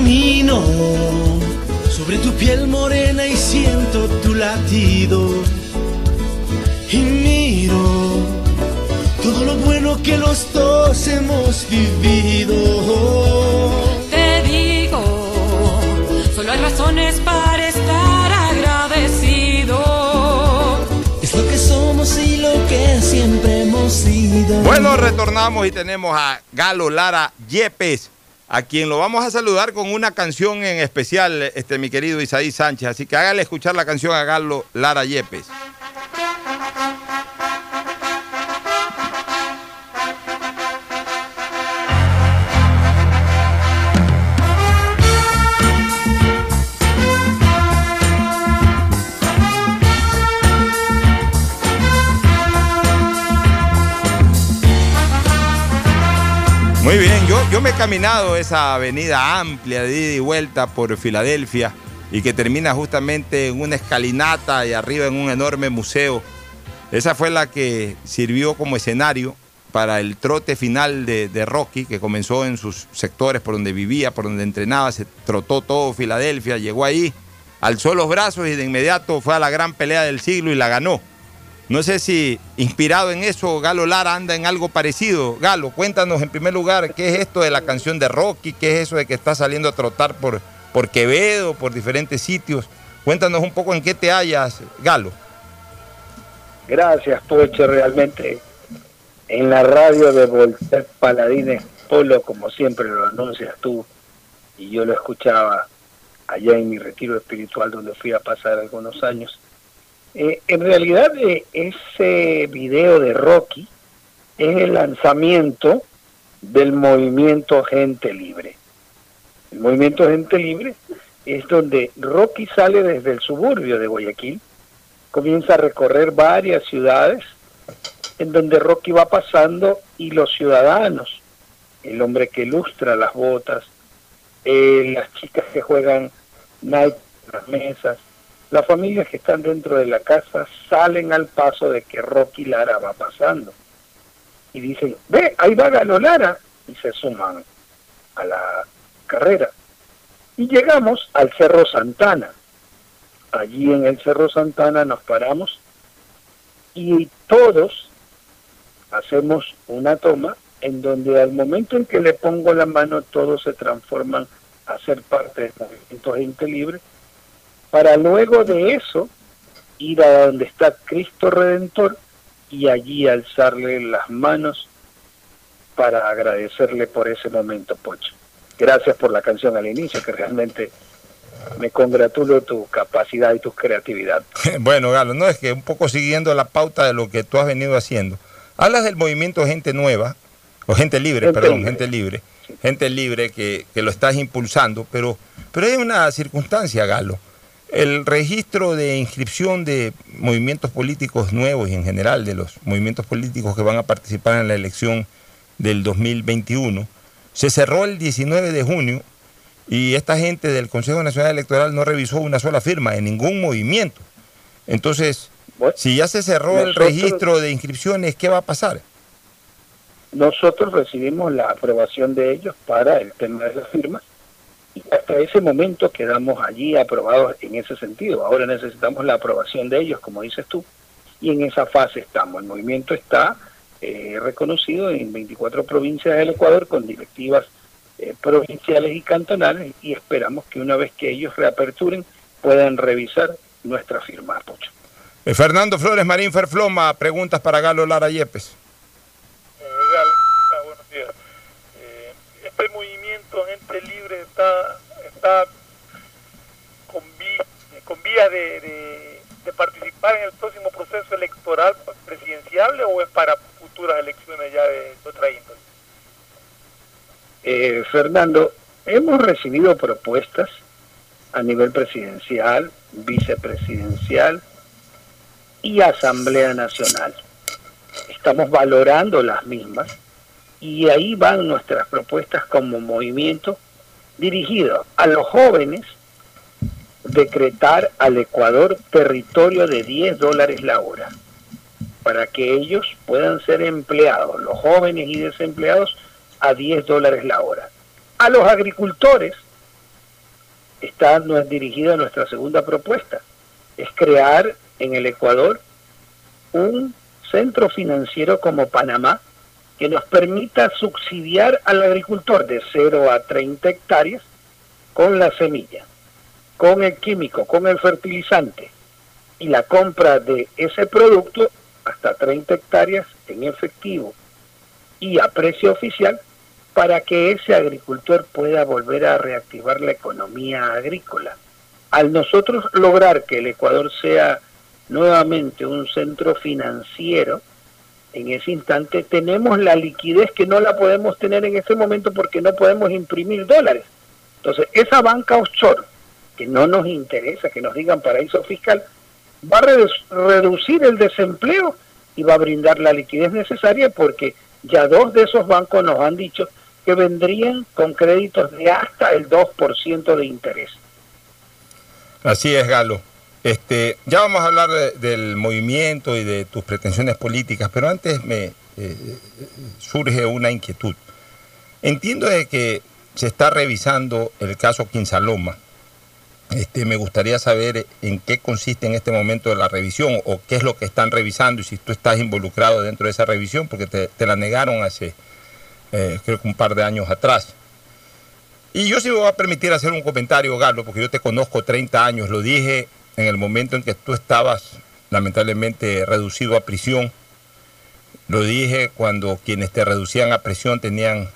Camino sobre tu piel morena y siento tu latido. Y miro todo lo bueno que los dos hemos vivido. Te digo, solo hay razones para estar agradecido. Es lo que somos y lo que siempre hemos sido. Bueno, retornamos y tenemos a Galo Lara Yepes a quien lo vamos a saludar con una canción en especial, este, mi querido Isaí Sánchez. Así que hágale escuchar la canción a Lara Yepes. Muy bien, yo, yo me he caminado esa avenida amplia de ida y vuelta por Filadelfia y que termina justamente en una escalinata y arriba en un enorme museo. Esa fue la que sirvió como escenario para el trote final de, de, Rocky, que comenzó en sus sectores por donde vivía, por donde entrenaba, se trotó todo Filadelfia, llegó ahí, alzó los brazos y de inmediato fue a la gran pelea del siglo y la ganó. No sé si inspirado en eso Galo Lara anda en algo parecido. Galo, cuéntanos en primer lugar qué es esto de la canción de Rocky, qué es eso de que está saliendo a trotar por, por Quevedo, por diferentes sitios. Cuéntanos un poco en qué te hallas, Galo. Gracias, Poche, realmente en la radio de Voltaire Paladines Polo, como siempre lo anuncias tú, y yo lo escuchaba allá en mi retiro espiritual donde fui a pasar algunos años eh, en realidad eh, ese video de Rocky es el lanzamiento del movimiento Gente Libre. El movimiento Gente Libre es donde Rocky sale desde el suburbio de Guayaquil, comienza a recorrer varias ciudades en donde Rocky va pasando y los ciudadanos, el hombre que ilustra las botas, eh, las chicas que juegan night en las mesas, las familias que están dentro de la casa salen al paso de que Rocky Lara va pasando. Y dicen, ve, ahí va Galo Lara. Y se suman a la carrera. Y llegamos al Cerro Santana. Allí en el Cerro Santana nos paramos y todos hacemos una toma en donde al momento en que le pongo la mano todos se transforman a ser parte del movimiento Gente Libre para luego de eso ir a donde está Cristo Redentor y allí alzarle las manos para agradecerle por ese momento, Pocho. Gracias por la canción al inicio, que realmente me congratulo tu capacidad y tu creatividad. Bueno, Galo, no es que un poco siguiendo la pauta de lo que tú has venido haciendo. Hablas del movimiento Gente Nueva, o Gente Libre, Gente perdón, Libre. Gente Libre, Gente Libre que, que lo estás impulsando, pero, pero hay una circunstancia, Galo. El registro de inscripción de movimientos políticos nuevos y en general de los movimientos políticos que van a participar en la elección del 2021 se cerró el 19 de junio y esta gente del Consejo Nacional Electoral no revisó una sola firma en ningún movimiento. Entonces, si ya se cerró el registro de inscripciones, ¿qué va a pasar? Nosotros recibimos la aprobación de ellos para el tema de las firmas y hasta ese momento quedamos allí aprobados en ese sentido. Ahora necesitamos la aprobación de ellos, como dices tú, y en esa fase estamos. El movimiento está eh, reconocido en 24 provincias del Ecuador con directivas eh, provinciales y cantonales y esperamos que una vez que ellos reaperturen puedan revisar nuestra firma, Pocho. Eh, Fernando Flores Marín Ferfloma, preguntas para Galo Lara Yepes. Eh, Galo, buenos días. Eh, Gente Libre está, con, vías de, de- de participar en el próximo proceso electoral presidencial o es para futuras elecciones ya de otra índole. Eh, Fernando, hemos recibido propuestas a nivel presidencial, vicepresidencial y Asamblea Nacional. Estamos valorando las mismas y ahí van nuestras propuestas como movimiento dirigido a los jóvenes decretar al Ecuador territorio de 10 dólares la hora para que ellos puedan ser empleados, los jóvenes y desempleados, a 10 dólares la hora. A los agricultores está no es dirigida nuestra segunda propuesta, es crear en el Ecuador un centro financiero como Panamá que nos permita subsidiar al agricultor de 0 a 30 hectáreas con la semilla, con el químico, con el fertilizante y la compra de ese producto hasta 30 hectáreas en efectivo y a precio oficial para que ese agricultor pueda volver a reactivar la economía agrícola. Al nosotros lograr que el Ecuador sea nuevamente un centro financiero, en ese instante tenemos la liquidez que no la podemos tener en este momento porque no podemos imprimir dólares. Entonces, esa banca offshore, que no nos interesa que nos digan paraíso fiscal, va a redu- reducir el desempleo y va a brindar la liquidez necesaria porque ya dos de esos bancos nos han dicho que vendrían con créditos de hasta el 2% de interés. Así es, Galo. Este, ya vamos a hablar de- del movimiento y de tus pretensiones políticas, pero antes me eh, surge una inquietud. Entiendo de que se está revisando el caso Quinsaloma. Este, me gustaría saber en qué consiste en este momento la revisión o qué es lo que están revisando y si tú estás involucrado dentro de esa revisión, porque te, te la negaron hace eh, creo que un par de años atrás. Y yo sí me voy a permitir hacer un comentario, Galo, porque yo te conozco 30 años, lo dije en el momento en que tú estabas lamentablemente reducido a prisión, lo dije cuando quienes te reducían a prisión tenían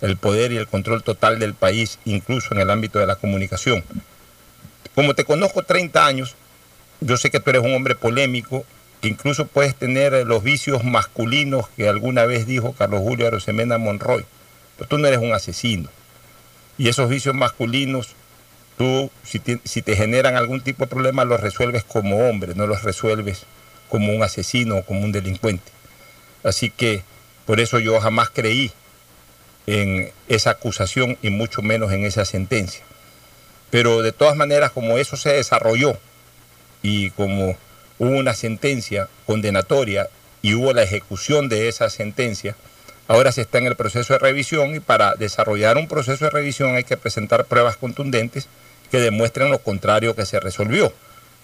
el poder y el control total del país, incluso en el ámbito de la comunicación. Como te conozco 30 años, yo sé que tú eres un hombre polémico, que incluso puedes tener los vicios masculinos que alguna vez dijo Carlos Julio Arosemena Monroy, pero tú no eres un asesino. Y esos vicios masculinos, tú, si te, si te generan algún tipo de problema, los resuelves como hombre, no los resuelves como un asesino o como un delincuente. Así que por eso yo jamás creí en esa acusación y mucho menos en esa sentencia. Pero de todas maneras, como eso se desarrolló y como hubo una sentencia condenatoria y hubo la ejecución de esa sentencia, ahora se está en el proceso de revisión y para desarrollar un proceso de revisión hay que presentar pruebas contundentes que demuestren lo contrario que se resolvió.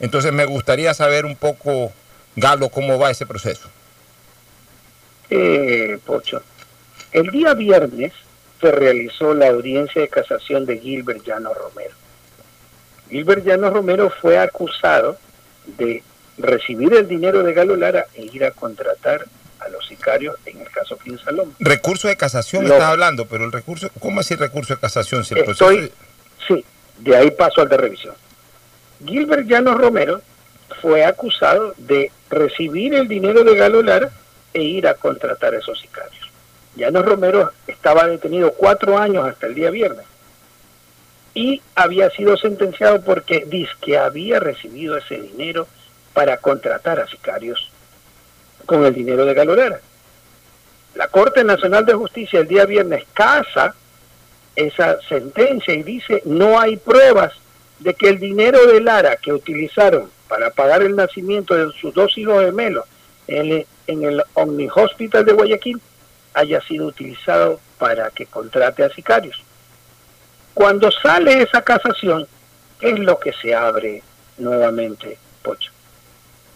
Entonces me gustaría saber un poco, Galo, cómo va ese proceso. Eh, Pocho, el día viernes se realizó la audiencia de casación de Gilbert Llano Romero. Gilbert Llano Romero fue acusado de recibir el dinero de Galo Lara e ir a contratar a los sicarios en el caso Quinsalón. Recurso de casación No. estás hablando, pero el recurso, ¿cómo así recurso de casación? Si el proceso Estoy, de ahí paso al de revisión. Gilbert Llanos Romero fue acusado de recibir el dinero de Galo Lara e ir a contratar a esos sicarios. Llanos Romero estaba detenido cuatro años hasta el día viernes. y había sido sentenciado porque dice que había recibido ese dinero para contratar a sicarios con el dinero de Galolera. La Corte Nacional de Justicia el día viernes casa esa sentencia y dice no hay pruebas de que el dinero de Lara que utilizaron para pagar el nacimiento de sus dos hijos gemelos en el, en el Omni Hospital de Guayaquil haya sido utilizado para que contrate a sicarios. Cuando sale esa casación, es lo que se abre nuevamente, Pocho,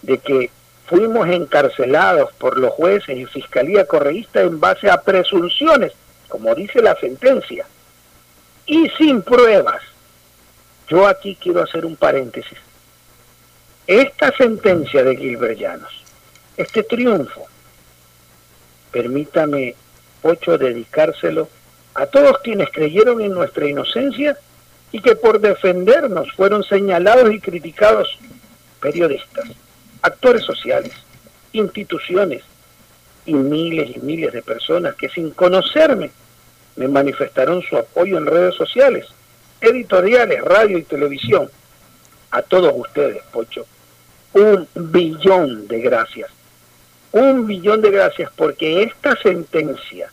de que fuimos encarcelados por los jueces y fiscalía correísta en base a presunciones, como dice la sentencia, y sin pruebas. Yo aquí quiero hacer un paréntesis. Esta sentencia de Gilbert Llanos, este triunfo, permítame, Pocho, dedicárselo a todos quienes creyeron en nuestra inocencia y que por defendernos fueron señalados y criticados periodistas, actores sociales, instituciones y miles y miles de personas que sin conocerme me manifestaron su apoyo en redes sociales, editoriales, radio y televisión. A todos ustedes, Pocho, un billón de gracias. Un billón de gracias porque esta sentencia,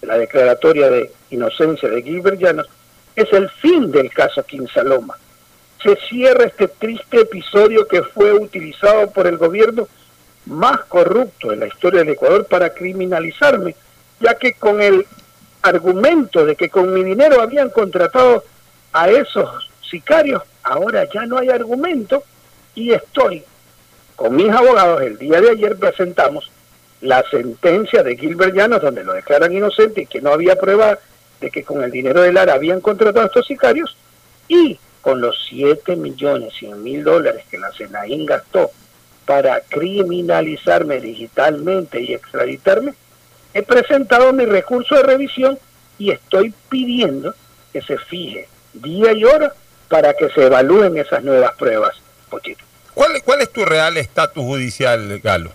la declaratoria de inocencia de Gilbert Llanos, es el fin del caso Quinsaloma. Se cierra este triste episodio que fue utilizado por el gobierno más corrupto en la historia del Ecuador para criminalizarme, ya que con el argumento de que con mi dinero habían contratado a esos sicarios, ahora ya no hay argumento y estoy con mis abogados, el día de ayer presentamos la sentencia de Gilbert Llanos, donde lo declaran inocente y que no había prueba de que con el dinero de Lara habían contratado a estos sicarios, y con los 7 millones 100 mil dólares que la Senaín gastó para criminalizarme digitalmente y extraditarme, he presentado mi recurso de revisión y estoy pidiendo que se fije día y hora para que se evalúen esas nuevas pruebas, Pochito. ¿Cuál, ¿Cuál es tu real estatus judicial, Galo?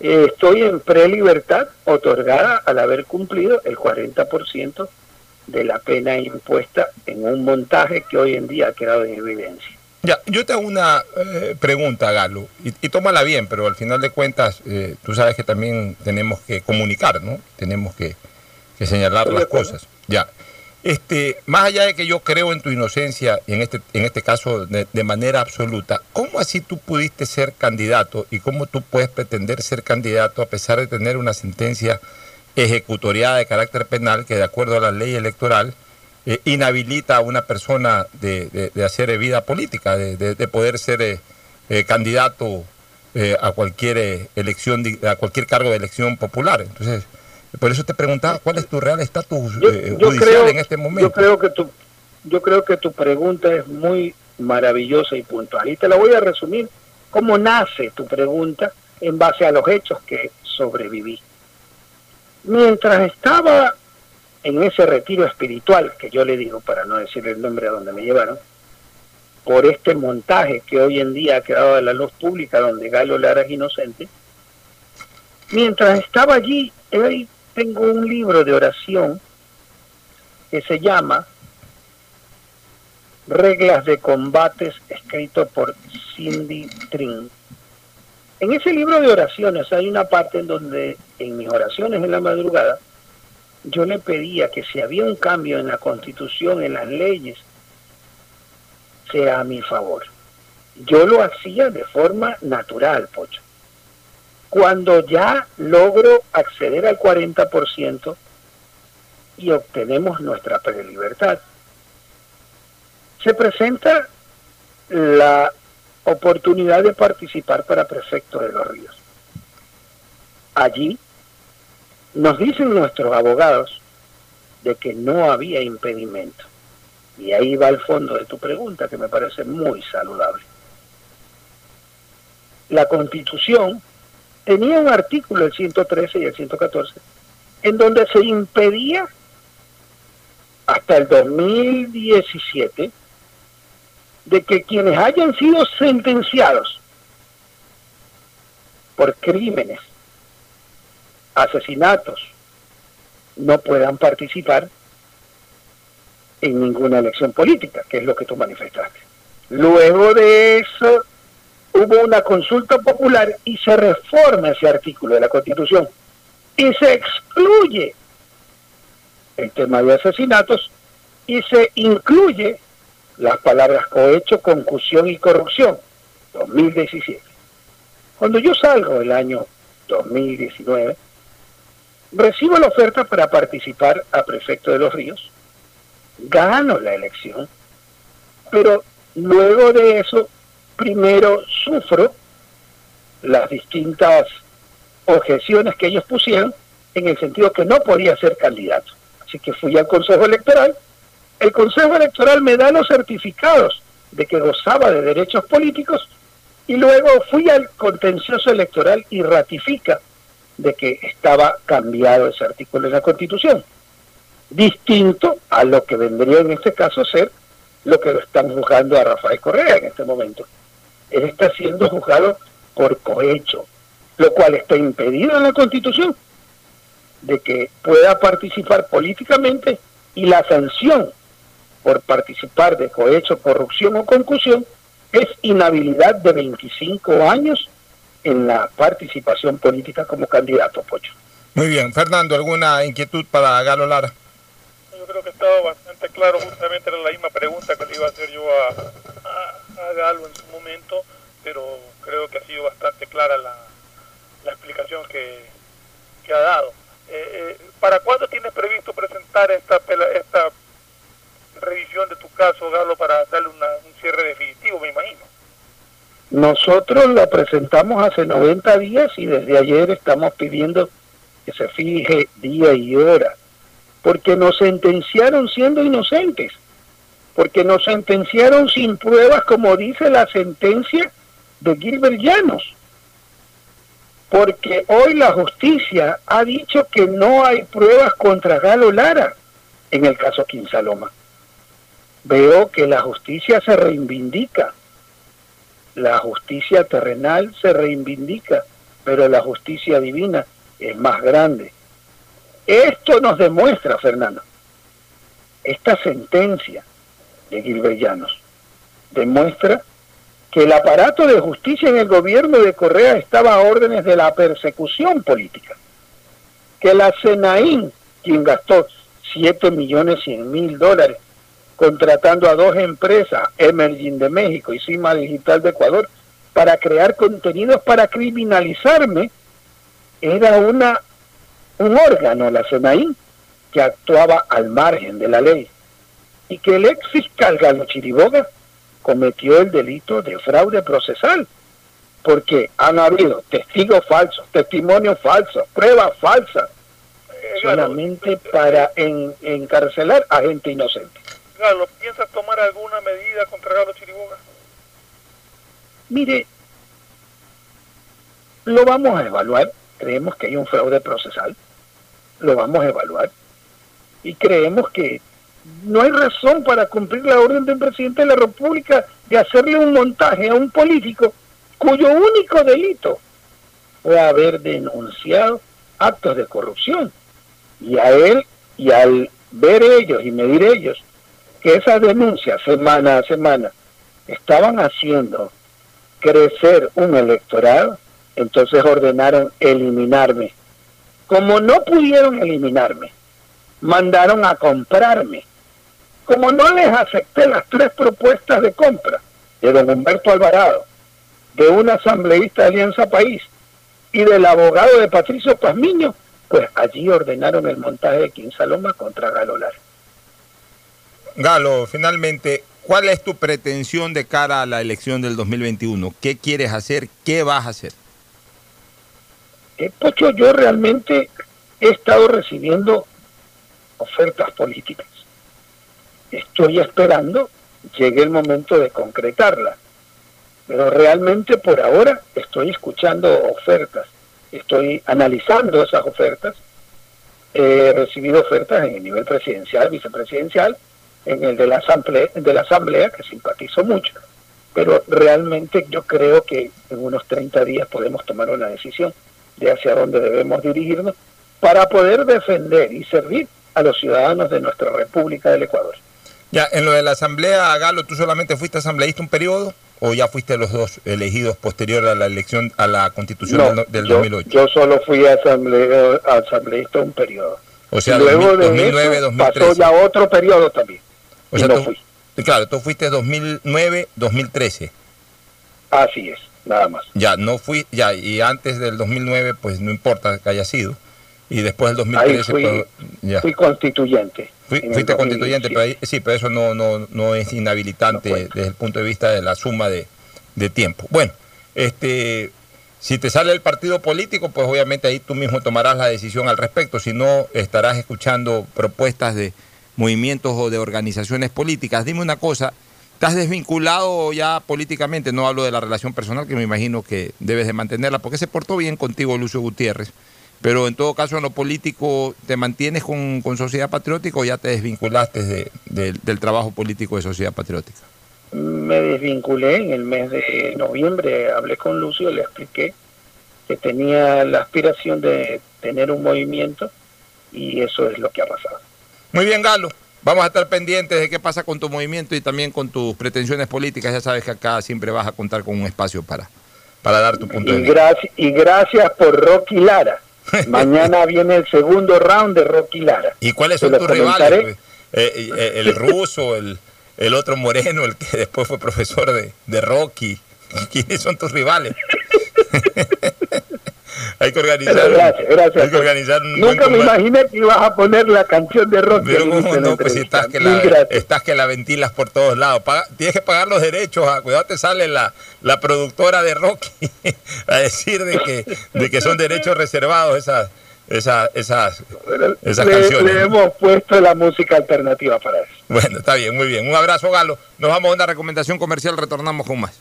Eh, estoy en prelibertad otorgada al haber cumplido el 40% de la pena impuesta en un montaje que hoy en día ha quedado en evidencia. Ya, yo te hago una eh, pregunta, Galo, y, tómala bien, pero al final de cuentas, eh, tú sabes que también tenemos que comunicar, ¿no? Tenemos que, que señalar las cosas. Ya. Este, más allá de que yo creo en tu inocencia, y en este, en este caso de, de, manera absoluta, ¿cómo así tú pudiste ser candidato y cómo tú puedes pretender ser candidato a pesar de tener una sentencia ejecutoriada de carácter penal que de acuerdo a la ley electoral eh, inhabilita a una persona de, de hacer vida política, de, poder ser eh, eh, candidato a cualquier elección, a cualquier cargo de elección popular? Entonces, por eso te preguntaba cuál es tu real estatus eh, judicial en este momento. Yo creo que tu, yo creo que tu pregunta es muy maravillosa y puntual. Y te la voy a resumir cómo nace tu pregunta en base a los hechos que sobreviví. Mientras estaba en ese retiro espiritual, que yo le digo para no decir el nombre a donde me llevaron, por este montaje que hoy en día ha quedado a la luz pública, donde Galo Lara es inocente, mientras estaba allí, él tengo un libro de oración que se llama Reglas de Combates, escrito por Cindy Trin. En ese libro de oraciones hay una parte en donde en mis oraciones en la madrugada yo le pedía que si había un cambio en la constitución, en las leyes, sea a mi favor. Yo lo hacía de forma natural, Pocho. Cuando ya logro acceder al 40% y obtenemos nuestra prelibertad, se presenta la oportunidad de participar para prefecto de los ríos. Allí nos dicen nuestros abogados de que no había impedimento. Y ahí va el fondo de tu pregunta, que me parece muy saludable. La constitución tenía un artículo, el 113 y el 114, en donde se impedía hasta el 2017 de que quienes hayan sido sentenciados por crímenes, asesinatos, no puedan participar en ninguna elección política, que es lo que tú manifestaste. Luego de eso hubo una consulta popular y se reforma ese artículo de la Constitución y se excluye el tema de asesinatos y se incluye las palabras cohecho, concusión y corrupción, 2017. Cuando yo salgo el año 2019, recibo la oferta para participar a prefecto de los ríos, gano la elección, pero luego de eso, primero sufro las distintas objeciones que ellos pusieron en el sentido que no podía ser candidato. Así que fui al Consejo Electoral. El Consejo Electoral me da los certificados de que gozaba de derechos políticos y luego fui al contencioso electoral y ratifica de que estaba cambiado ese artículo de la Constitución. Distinto a lo que vendría en este caso ser lo que lo están juzgando a Rafael Correa en este momento. Él está siendo juzgado por cohecho, lo cual está impedido en la Constitución de que pueda participar políticamente y la sanción por participar de cohecho, corrupción o concusión es inhabilidad de 25 años en la participación política como candidato, Pocho. Muy bien. Fernando, ¿alguna inquietud para Galo Lara? Yo creo que estaba bastante claro, justamente era la misma pregunta que le iba a hacer yo a, a, Galo en su momento, pero creo que ha sido bastante clara la, la explicación que, que ha dado. Eh, eh, ¿Para cuándo tienes previsto presentar esta, esta revisión de tu caso, Galo, para darle un cierre definitivo, me imagino? Nosotros la presentamos hace 90 días y desde ayer estamos pidiendo que se fije día y hora, porque nos sentenciaron siendo inocentes, porque nos sentenciaron sin pruebas, como dice la sentencia de Gilbert Llanos porque hoy la justicia ha dicho que no hay pruebas contra Galo Lara en el caso Quinsaloma. Veo que la justicia se reivindica, la justicia terrenal se reivindica, pero la justicia divina es más grande. Esto nos demuestra, Fernando, esta sentencia de Gilbellanos demuestra que el aparato de justicia en el gobierno de Correa estaba a órdenes de la persecución política, que la Senaín, quien gastó 7 millones 100 mil dólares contratando a dos empresas, Emerging de México y Cima Digital de Ecuador, para crear contenidos para criminalizarme, era una un órgano, la Senaín, que actuaba al margen de la ley. Y que el ex fiscal Galo Chiriboga cometió el delito de fraude procesal, porque han habido testigos falsos, testimonios falsos, pruebas falsas, solamente para encarcelar a gente inocente. Galo, ¿piensas tomar alguna medida contra Chiriboga? Mire, lo vamos a evaluar, creemos que hay un fraude procesal, lo vamos a evaluar y creemos que no hay razón para cumplir la orden del presidente de la República de hacerle un montaje a un político cuyo único delito fue haber denunciado actos de corrupción. Y a él, y al ver ellos y medir ellos que esas denuncias semana a semana estaban haciendo crecer un electorado, entonces ordenaron eliminarme. Como no pudieron eliminarme, mandaron a comprarme como no les acepté las tres propuestas de compra de don Humberto Alvarado, de un asambleísta de Alianza País y del abogado de Patricio Pazmiño, pues allí ordenaron el montaje de Quinsaloma contra Galo Lara. Galo, finalmente, ¿cuál es tu pretensión de cara a la elección del 2021? ¿Qué quieres hacer? ¿Qué vas a hacer? Eh, Pocho, yo realmente he estado recibiendo ofertas políticas estoy esperando llegue el momento de concretarla. Pero realmente por ahora estoy escuchando ofertas, estoy analizando esas ofertas. He recibido ofertas en el nivel presidencial, vicepresidencial, en el de la asamblea, de la asamblea que simpatizo mucho, pero realmente yo creo que en unos 30 días podemos tomar una decisión de hacia dónde debemos dirigirnos para poder defender y servir a los ciudadanos de nuestra República del Ecuador. Ya, en lo de la asamblea, Galo, ¿tú solamente fuiste asambleísta un periodo o ya fuiste los dos elegidos posterior a la elección, a la constitución No, del, del yo, 2008? yo solo fui asamble- asambleísta un periodo. O sea, luego 2000, de 2009, eso 2013. pasó ya otro periodo también. O y sea, no tú, fui. claro, tú fuiste 2009, 2013. Así es, nada más. Ya, no fui, ya, y antes del 2009, pues no importa que haya sido. Y después del Ahí 2013, fui, pues, ya. fui constituyente. Fui- fuiste 2017. constituyente, pero ahí- sí, pero eso no, no, no es inhabilitante desde el punto de vista de la suma de, de tiempo. Bueno, este, si te sale el partido político, pues obviamente ahí tú mismo tomarás la decisión al respecto. Si no, estarás escuchando propuestas de movimientos o de organizaciones políticas. Dime una cosa, ¿estás desvinculado ya políticamente? No hablo de la relación personal, que me imagino que debes de mantenerla, porque se portó bien contigo Lucio Gutiérrez. Pero en todo caso, en lo político, ¿te mantienes con, con Sociedad Patriótica o ya te desvinculaste de- de- del trabajo político de Sociedad Patriótica? Me desvinculé en el mes de noviembre, hablé con Lucio, le expliqué que tenía la aspiración de tener un movimiento y eso es lo que ha pasado. Muy bien, Galo. Vamos a estar pendientes de qué pasa con tu movimiento y también con tus pretensiones políticas. Ya sabes que acá siempre vas a contar con un espacio para, para dar tu punto de Y, vista. gracias, y gracias por Rocky Lara. Mañana viene el segundo round de Rocky Lara. ¿Y cuáles son tus comentaré. rivales? pues? Eh, eh, el ruso, el, el otro moreno, el que después fue profesor de, de Rocky. ¿Quiénes son tus rivales? hay que organizar, gracias, gracias. hay que organizar un buen Nunca me imaginé que ibas a poner la canción de Rocky. Pero cómo no, pues si estás que, la, gracias. estás que la ventilas por todos lados. Paga- tienes que pagar los derechos. ah, Cuidado, te sale la, la productora de Rocky a decir de que, de que son derechos reservados esas, esas, esas, esas le, canciones. le hemos puesto la música alternativa para eso. Bueno, está bien, muy bien. Un abrazo, Galo. Nos vamos a una recomendación comercial, retornamos con más.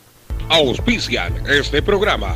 Auspician este programa.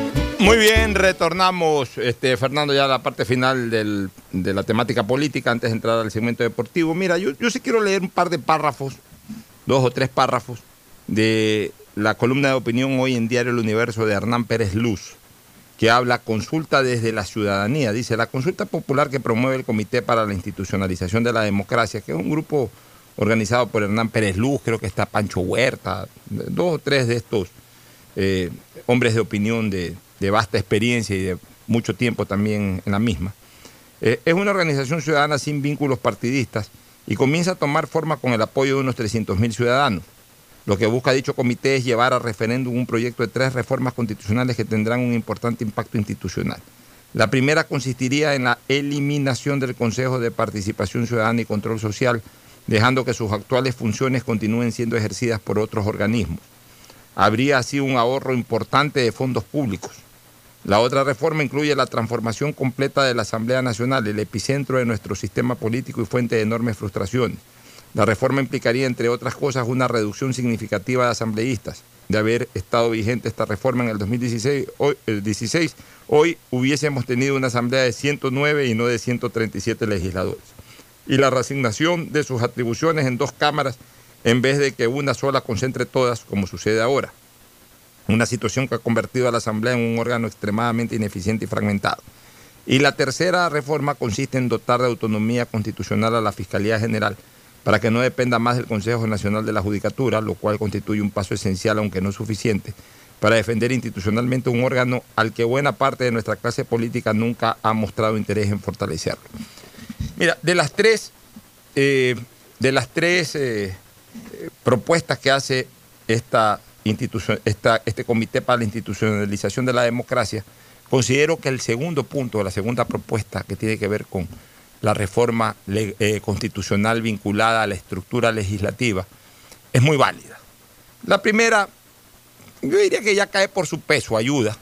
Muy bien, retornamos, este, Fernando, ya a la parte final del- de la temática política antes de entrar al segmento deportivo. Mira, yo, yo sí quiero leer un par de párrafos, dos o tres párrafos, de la columna de opinión hoy en Diario El Universo de Hernán Pérez Luz, que habla consulta desde la ciudadanía. Dice, la consulta popular que promueve el Comité para la Institucionalización de la Democracia, que es un grupo organizado por Hernán Pérez Luz, creo que está Pancho Huerta, dos o tres de estos eh, hombres de opinión de, de vasta experiencia y de mucho tiempo también en la misma. Eh, es una organización ciudadana sin vínculos partidistas y comienza a tomar forma con el apoyo de unos 300.000 ciudadanos. Lo que busca dicho comité es llevar a referéndum un proyecto de tres reformas constitucionales que tendrán un importante impacto institucional. La primera consistiría en la eliminación del Consejo de Participación Ciudadana y Control Social dejando que sus actuales funciones continúen siendo ejercidas por otros organismos. Habría así un ahorro importante de fondos públicos. La otra reforma incluye la transformación completa de la Asamblea Nacional, el epicentro de nuestro sistema político y fuente de enormes frustraciones. La reforma implicaría, entre otras cosas, una reducción significativa de asambleístas. De haber estado vigente esta reforma en el 2016, hoy, el 16, hoy hubiésemos tenido una asamblea de 109 y no de 137 legisladores. Y la reasignación de sus atribuciones en dos cámaras en vez de que una sola concentre todas, como sucede ahora. Una situación que ha convertido a la Asamblea en un órgano extremadamente ineficiente y fragmentado. Y la tercera reforma consiste en dotar de autonomía constitucional a la Fiscalía General para que no dependa más del Consejo Nacional de la Judicatura, lo cual constituye un paso esencial, aunque no suficiente, para defender institucionalmente un órgano al que buena parte de nuestra clase política nunca ha mostrado interés en fortalecerlo. Mira, de las tres, eh, de las tres eh, propuestas que hace esta esta, este Comité para la Institucionalización de la Democracia, considero que el segundo punto, la segunda propuesta que tiene que ver con la reforma eh, constitucional vinculada a la estructura legislativa, es muy válida. La primera, yo diría que ya cae por su peso, ayuda.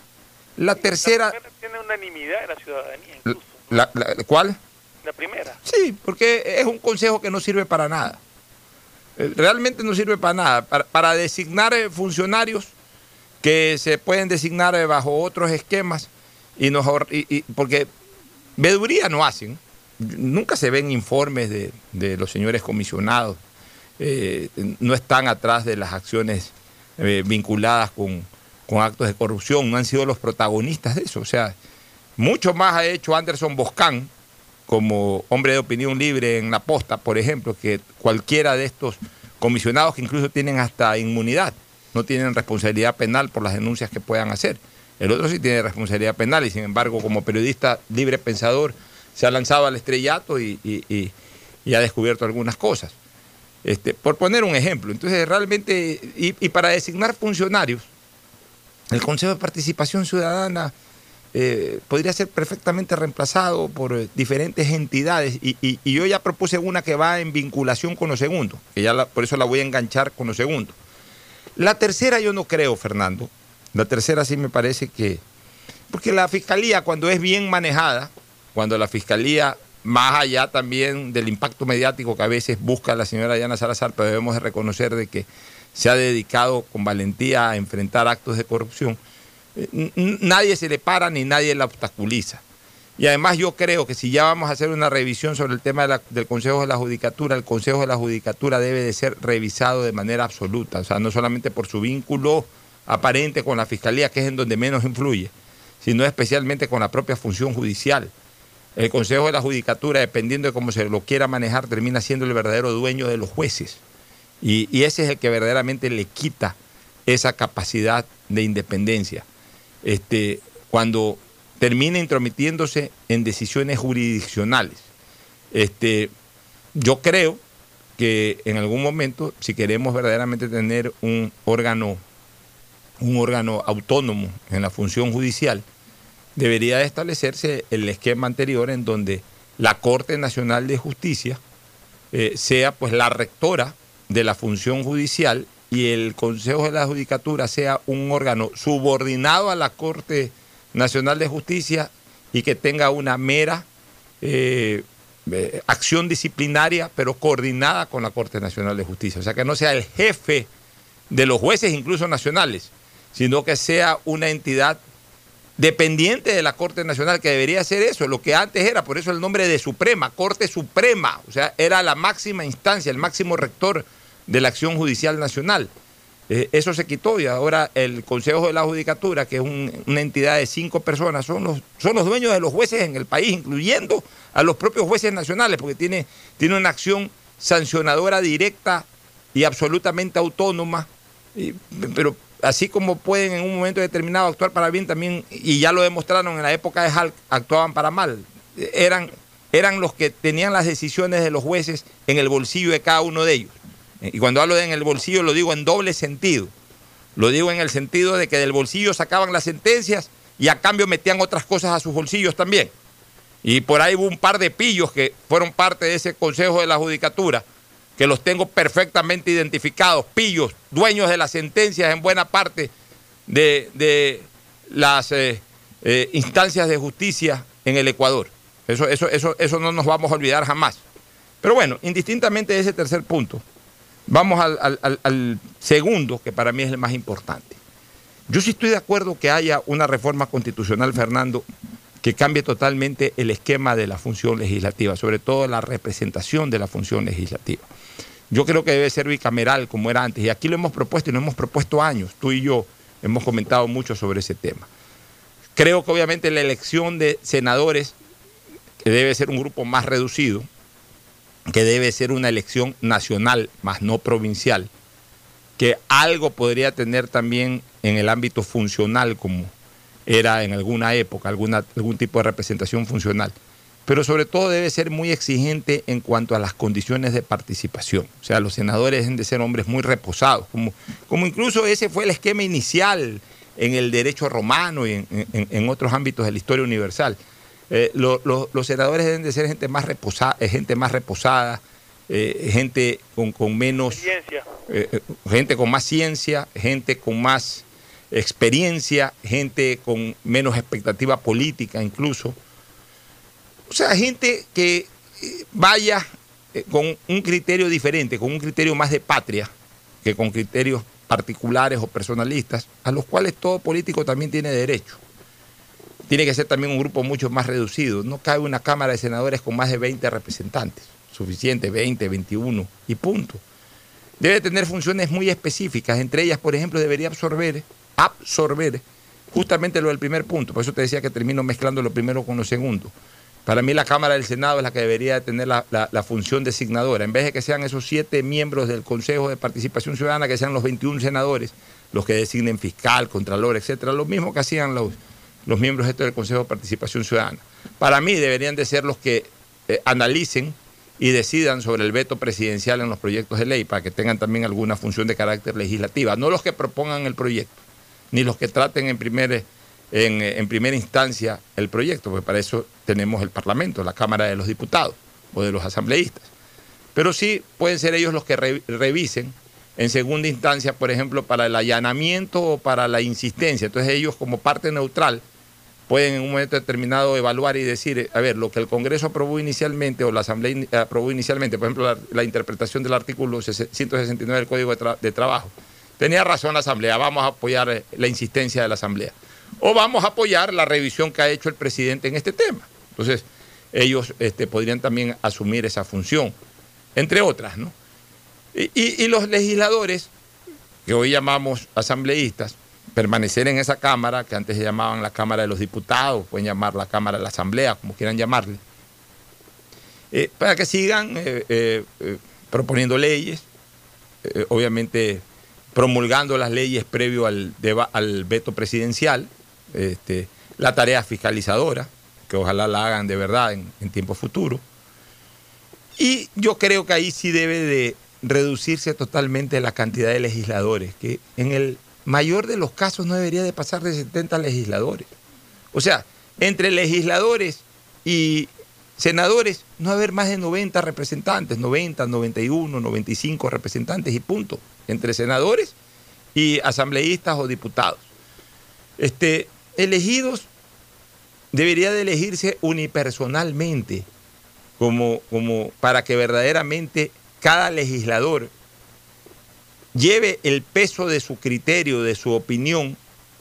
La tercera... La tiene unanimidad de la ciudadanía incluso. La, la, ¿Cuál? La primera. Sí, porque es un consejo que no sirve para nada. Eh, realmente no sirve para nada. Para, designar eh, funcionarios que se pueden designar bajo otros esquemas y nos y, y, porque veduría no hacen. Nunca se ven informes de, de los señores comisionados. Eh, no están atrás de las acciones eh, vinculadas con, con, actos de corrupción, no han sido los protagonistas de eso. O sea, mucho más ha hecho Anderson Boscán como hombre de opinión libre en la posta, por ejemplo, que cualquiera de estos comisionados que incluso tienen hasta inmunidad, no tienen responsabilidad penal por las denuncias que puedan hacer. El otro sí tiene responsabilidad penal y sin embargo como periodista libre pensador se ha lanzado al estrellato y, ha descubierto algunas cosas. Este, por poner un ejemplo, entonces realmente, y, para designar funcionarios, el Consejo de Participación Ciudadana eh, podría ser perfectamente reemplazado por eh, diferentes entidades y, y, yo ya propuse una que va en vinculación con lo segundo, que ya la, por eso la voy a enganchar con lo segundo. La tercera yo no creo, Fernando. La tercera sí me parece que... Porque la fiscalía cuando es bien manejada, cuando la fiscalía, más allá también del impacto mediático que a veces busca la señora Diana Salazar, pero debemos de reconocer de que se ha dedicado con valentía a enfrentar actos de corrupción, nadie se le para ni nadie la obstaculiza. Y además yo creo que si ya vamos a hacer una revisión sobre el tema del Consejo de la Judicatura, el Consejo de la Judicatura debe de ser revisado de manera absoluta, o sea, no solamente por su vínculo aparente con la Fiscalía, que es en donde menos influye, sino especialmente con la propia función judicial. El Consejo de la Judicatura, dependiendo de cómo se lo quiera manejar, termina siendo el verdadero dueño de los jueces. Y, y ese es el que verdaderamente le quita esa capacidad de independencia. Este, cuando termina intrometiéndose en decisiones jurisdiccionales. Este, yo creo que en algún momento, si queremos verdaderamente tener un órgano, un órgano autónomo en la función judicial, debería de establecerse el esquema anterior en donde la Corte Nacional de Justicia eh, sea pues la rectora de la función judicial y el Consejo de la Judicatura sea un órgano subordinado a la Corte Nacional de Justicia y que tenga una mera eh, eh, acción disciplinaria, pero coordinada con la Corte Nacional de Justicia. O sea, que no sea el jefe de los jueces, incluso nacionales, sino que sea una entidad dependiente de la Corte Nacional, que debería ser eso, lo que antes era, por eso el nombre de Suprema, Corte Suprema, o sea, era la máxima instancia, el máximo rector de la acción judicial nacional. Eh, eso se quitó y ahora el Consejo de la Judicatura, que es un, una entidad de cinco personas, son los, son los dueños de los jueces en el país, incluyendo a los propios jueces nacionales, porque tiene, tiene una acción sancionadora directa y absolutamente autónoma, pero así como pueden en un momento determinado actuar para bien también, y ya lo demostraron en la época de Halk, actuaban para mal. Eran, eran los que tenían las decisiones de los jueces en el bolsillo de cada uno de ellos. Y cuando hablo de en el bolsillo lo digo en doble sentido. Lo digo en el sentido de que del bolsillo sacaban las sentencias y a cambio metían otras cosas a sus bolsillos también. Y por ahí hubo un par de pillos que fueron parte de ese Consejo de la Judicatura, que los tengo perfectamente identificados, pillos, dueños de las sentencias en buena parte de, de las eh, eh, instancias de justicia en el Ecuador. Eso, eso, eso, eso no nos vamos a olvidar jamás. Pero bueno, indistintamente de ese tercer punto, vamos al, segundo, que para mí es el más importante. Yo sí estoy de acuerdo que haya una reforma constitucional, Fernando, que cambie totalmente el esquema de la función legislativa, sobre todo la representación de la función legislativa. Yo creo que debe ser bicameral como era antes, y aquí lo hemos propuesto y lo hemos propuesto años, tú y yo hemos comentado mucho sobre ese tema. Creo que obviamente la elección de senadores, debe ser un grupo más reducido, que debe ser una elección nacional, más no provincial, que algo podría tener también en el ámbito funcional, como era en alguna época, alguna, algún tipo de representación funcional. Pero sobre todo debe ser muy exigente en cuanto a las condiciones de participación. O sea, los senadores deben de ser hombres muy reposados, como, como incluso ese fue el esquema inicial en el derecho romano y en, en- en otros ámbitos de la historia universal. Eh, lo- lo- los senadores deben de ser gente más reposada, gente más reposada, eh, gente con, con menos Ciencia. eh, eh, gente con más ciencia, gente con más experiencia, gente con menos expectativa política incluso. O sea, gente que eh, vaya eh, con un criterio diferente, con un criterio más de patria que con criterios particulares o personalistas, a los cuales todo político también tiene derecho. Tiene que ser también un grupo mucho más reducido. No cabe una Cámara de Senadores con más de 20 representantes. Suficiente, 20, 21 y punto debe tener funciones muy específicas. Entre ellas, por ejemplo, debería absorber, absorber justamente lo del primer punto. Por eso te decía que termino mezclando lo primero con lo segundo. Para mí la Cámara del Senado es la que debería tener la, la- función designadora. En vez de que sean esos siete miembros del Consejo de Participación Ciudadana, que sean los 21 senadores los que designen fiscal, contralor, etcétera, lo mismo que hacían los, los miembros estos del Consejo de Participación Ciudadana. Para mí deberían de ser los que eh, analicen y decidan sobre el veto presidencial en los proyectos de ley para que tengan también alguna función de carácter legislativa, no los que propongan el proyecto, ni los que traten en, primer, en, primera instancia el proyecto, porque para eso tenemos el Parlamento, la Cámara de los Diputados o de los asambleístas. Pero sí pueden ser ellos los que re- revisen en segunda instancia, por ejemplo, para el allanamiento o para la insistencia. Entonces ellos como parte neutral pueden en un momento determinado evaluar y decir, a ver, lo que el Congreso aprobó inicialmente o la Asamblea aprobó inicialmente, por ejemplo, la, interpretación del artículo 169 del Código de, Tra- de Trabajo, tenía razón la Asamblea, vamos a apoyar eh, la insistencia de la Asamblea. O vamos a apoyar la revisión que ha hecho el presidente en este tema. Entonces, ellos este, podrían también asumir esa función, entre otras, ¿no? Y los legisladores, que hoy llamamos asambleístas, permanecer en esa Cámara, que antes se llamaban la Cámara de los Diputados, pueden llamar la Cámara de la Asamblea, como quieran llamarle, eh, para que sigan eh, eh, proponiendo leyes, obviamente promulgando las leyes previo al, veto presidencial, este, la tarea fiscalizadora, que ojalá la hagan de verdad en tiempo futuro. Y yo creo que ahí sí debe de reducirse totalmente la cantidad de legisladores, que en el mayor de los casos no debería de pasar de 70 legisladores. O sea, entre legisladores y senadores no haber más de 90 representantes, 90, 91, 95 representantes y punto, entre senadores y asambleístas o diputados. Este, elegidos debería de elegirse unipersonalmente, como, como para que verdaderamente cada legislador lleve el peso de su criterio, de su opinión,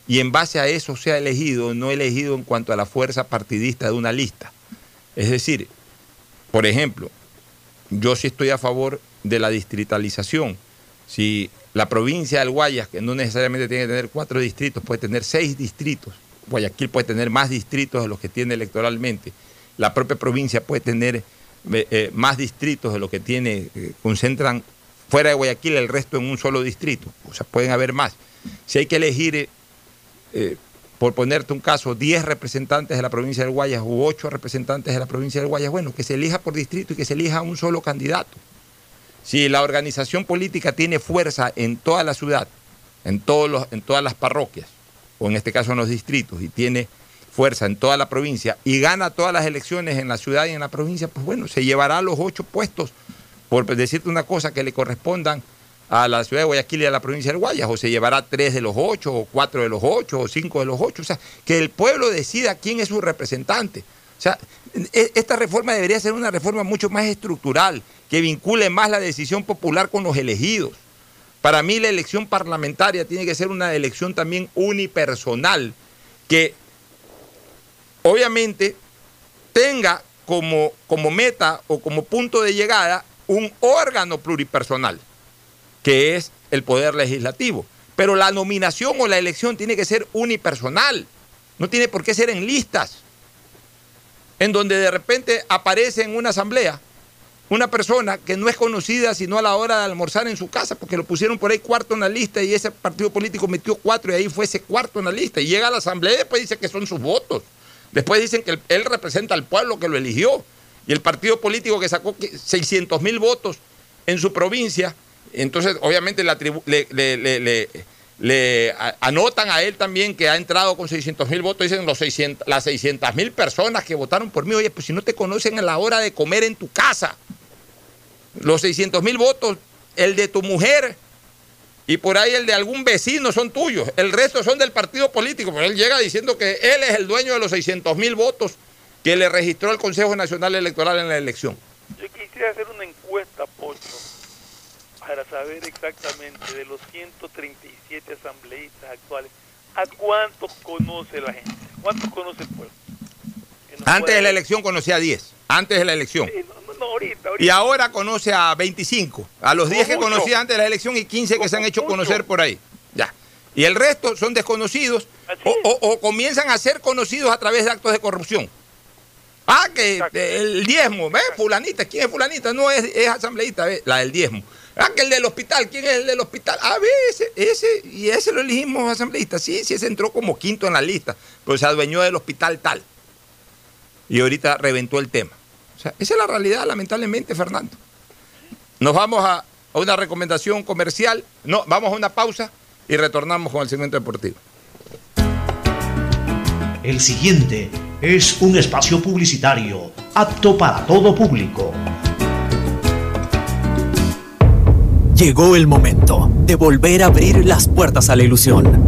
y en base a eso sea elegido, no elegido en cuanto a la fuerza partidista de una lista. Es decir, por ejemplo, yo sí estoy a favor de la distritalización. Si la provincia del Guayas, que no necesariamente tiene que tener cuatro distritos, puede tener seis distritos. Guayaquil puede tener más distritos de los que tiene electoralmente. La propia provincia puede tener eh, eh, más distritos de lo que tiene, eh, concentran fuera de Guayaquil el resto en un solo distrito. O sea, pueden haber más. Si hay que elegir, eh, eh, por ponerte un caso, 10 representantes de la provincia del Guayas u 8 representantes de la provincia del Guayas, bueno, que se elija por distrito y que se elija un solo candidato. Si la organización política tiene fuerza en toda la ciudad, en, todos los, en todas las parroquias, o en este caso en los distritos, y tiene fuerza en toda la provincia y gana todas las elecciones en la ciudad y en la provincia, pues bueno, se llevará los ocho puestos por decirte una cosa, que le correspondan a la ciudad de Guayaquil y a la provincia del Guayas, o se llevará tres de los ocho, o cuatro de los ocho, o cinco de los ocho. O sea, que el pueblo decida quién es su representante. O sea, e- esta reforma debería ser una reforma mucho más estructural, que vincule más la decisión popular con los elegidos. Para mí la elección parlamentaria tiene que ser una elección también unipersonal, que obviamente tenga como, como meta o como punto de llegada un órgano pluripersonal, que es el poder legislativo. Pero la nominación o la elección tiene que ser unipersonal, no tiene por qué ser en listas, en donde de repente aparece en una asamblea una persona que no es conocida sino a la hora de almorzar en su casa, porque lo pusieron por ahí cuarto en la lista y ese partido político metió cuatro y ahí fue ese cuarto en la lista. Y llega a la asamblea y después dice que son sus votos. Después dicen que él, representa al pueblo que lo eligió. Y el partido político que sacó 600 mil votos en su provincia, entonces obviamente la tribu- le, anotan a él también que ha entrado con 600 mil votos, dicen los 600, las 600 mil personas que votaron por mí, oye, pues si no te conocen a la hora de comer en tu casa, los 600 mil votos, el de tu mujer y por ahí el de algún vecino son tuyos, el resto son del partido político, pero él llega diciendo que él es el dueño de los 600 mil votos que le registró el Consejo Nacional Electoral en la elección. Yo quisiera hacer una encuesta, Pocho, para saber exactamente de los 137 asambleístas actuales, ¿a cuántos conoce la gente? ¿Cuántos conoce el pueblo? Antes de la elección conocía a 10, antes de la elección. No, no, ahorita, ahorita. Y ahora conoce a 25, a los 10 que conocía antes de la elección y 15 que se han hecho conocer por ahí. Ya. Y el resto son desconocidos o, o- o comienzan a ser conocidos a través de actos de corrupción. Ah, que el diezmo, ¿ves? Fulanita, ¿quién es fulanita? No, es, es asambleísta, ¿ves? La del diezmo. Ah, que el del hospital, ¿quién es el del hospital? Ah, ve, ese, ese, y ese lo elegimos asambleísta. Sí, sí, ese entró como quinto en la lista, pero se adueñó del hospital tal. Y ahorita reventó el tema. O sea, esa es la realidad, lamentablemente, Fernando. Nos vamos a, a una recomendación comercial. No, vamos a una pausa y retornamos con el segmento deportivo. El siguiente es un espacio publicitario apto para todo público. Llegó el momento de volver a abrir las puertas a la ilusión,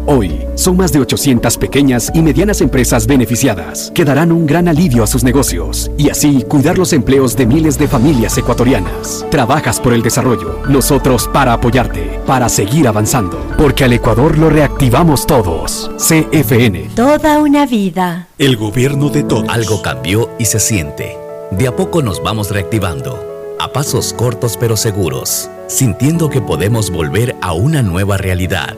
Hoy, son más de 800 pequeñas y medianas empresas beneficiadas, que darán un gran alivio a sus negocios y así cuidar los empleos de miles de familias ecuatorianas. Trabajas por el desarrollo, nosotros para apoyarte, para seguir avanzando, porque al Ecuador lo reactivamos todos. CFN. Toda una vida. El gobierno de todos. Algo cambió y se siente. De a poco nos vamos reactivando, a pasos cortos pero seguros, sintiendo que podemos volver a una nueva realidad.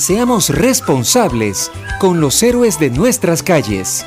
Seamos responsables con los héroes de nuestras calles.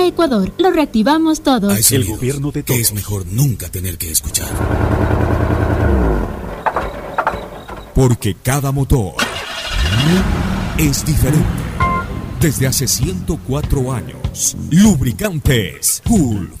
Ecuador, lo reactivamos todos. el gobierno de todos. es mejor nunca tener que escuchar. Porque cada motor es diferente. Desde hace 104 años, Lubricantes Gulf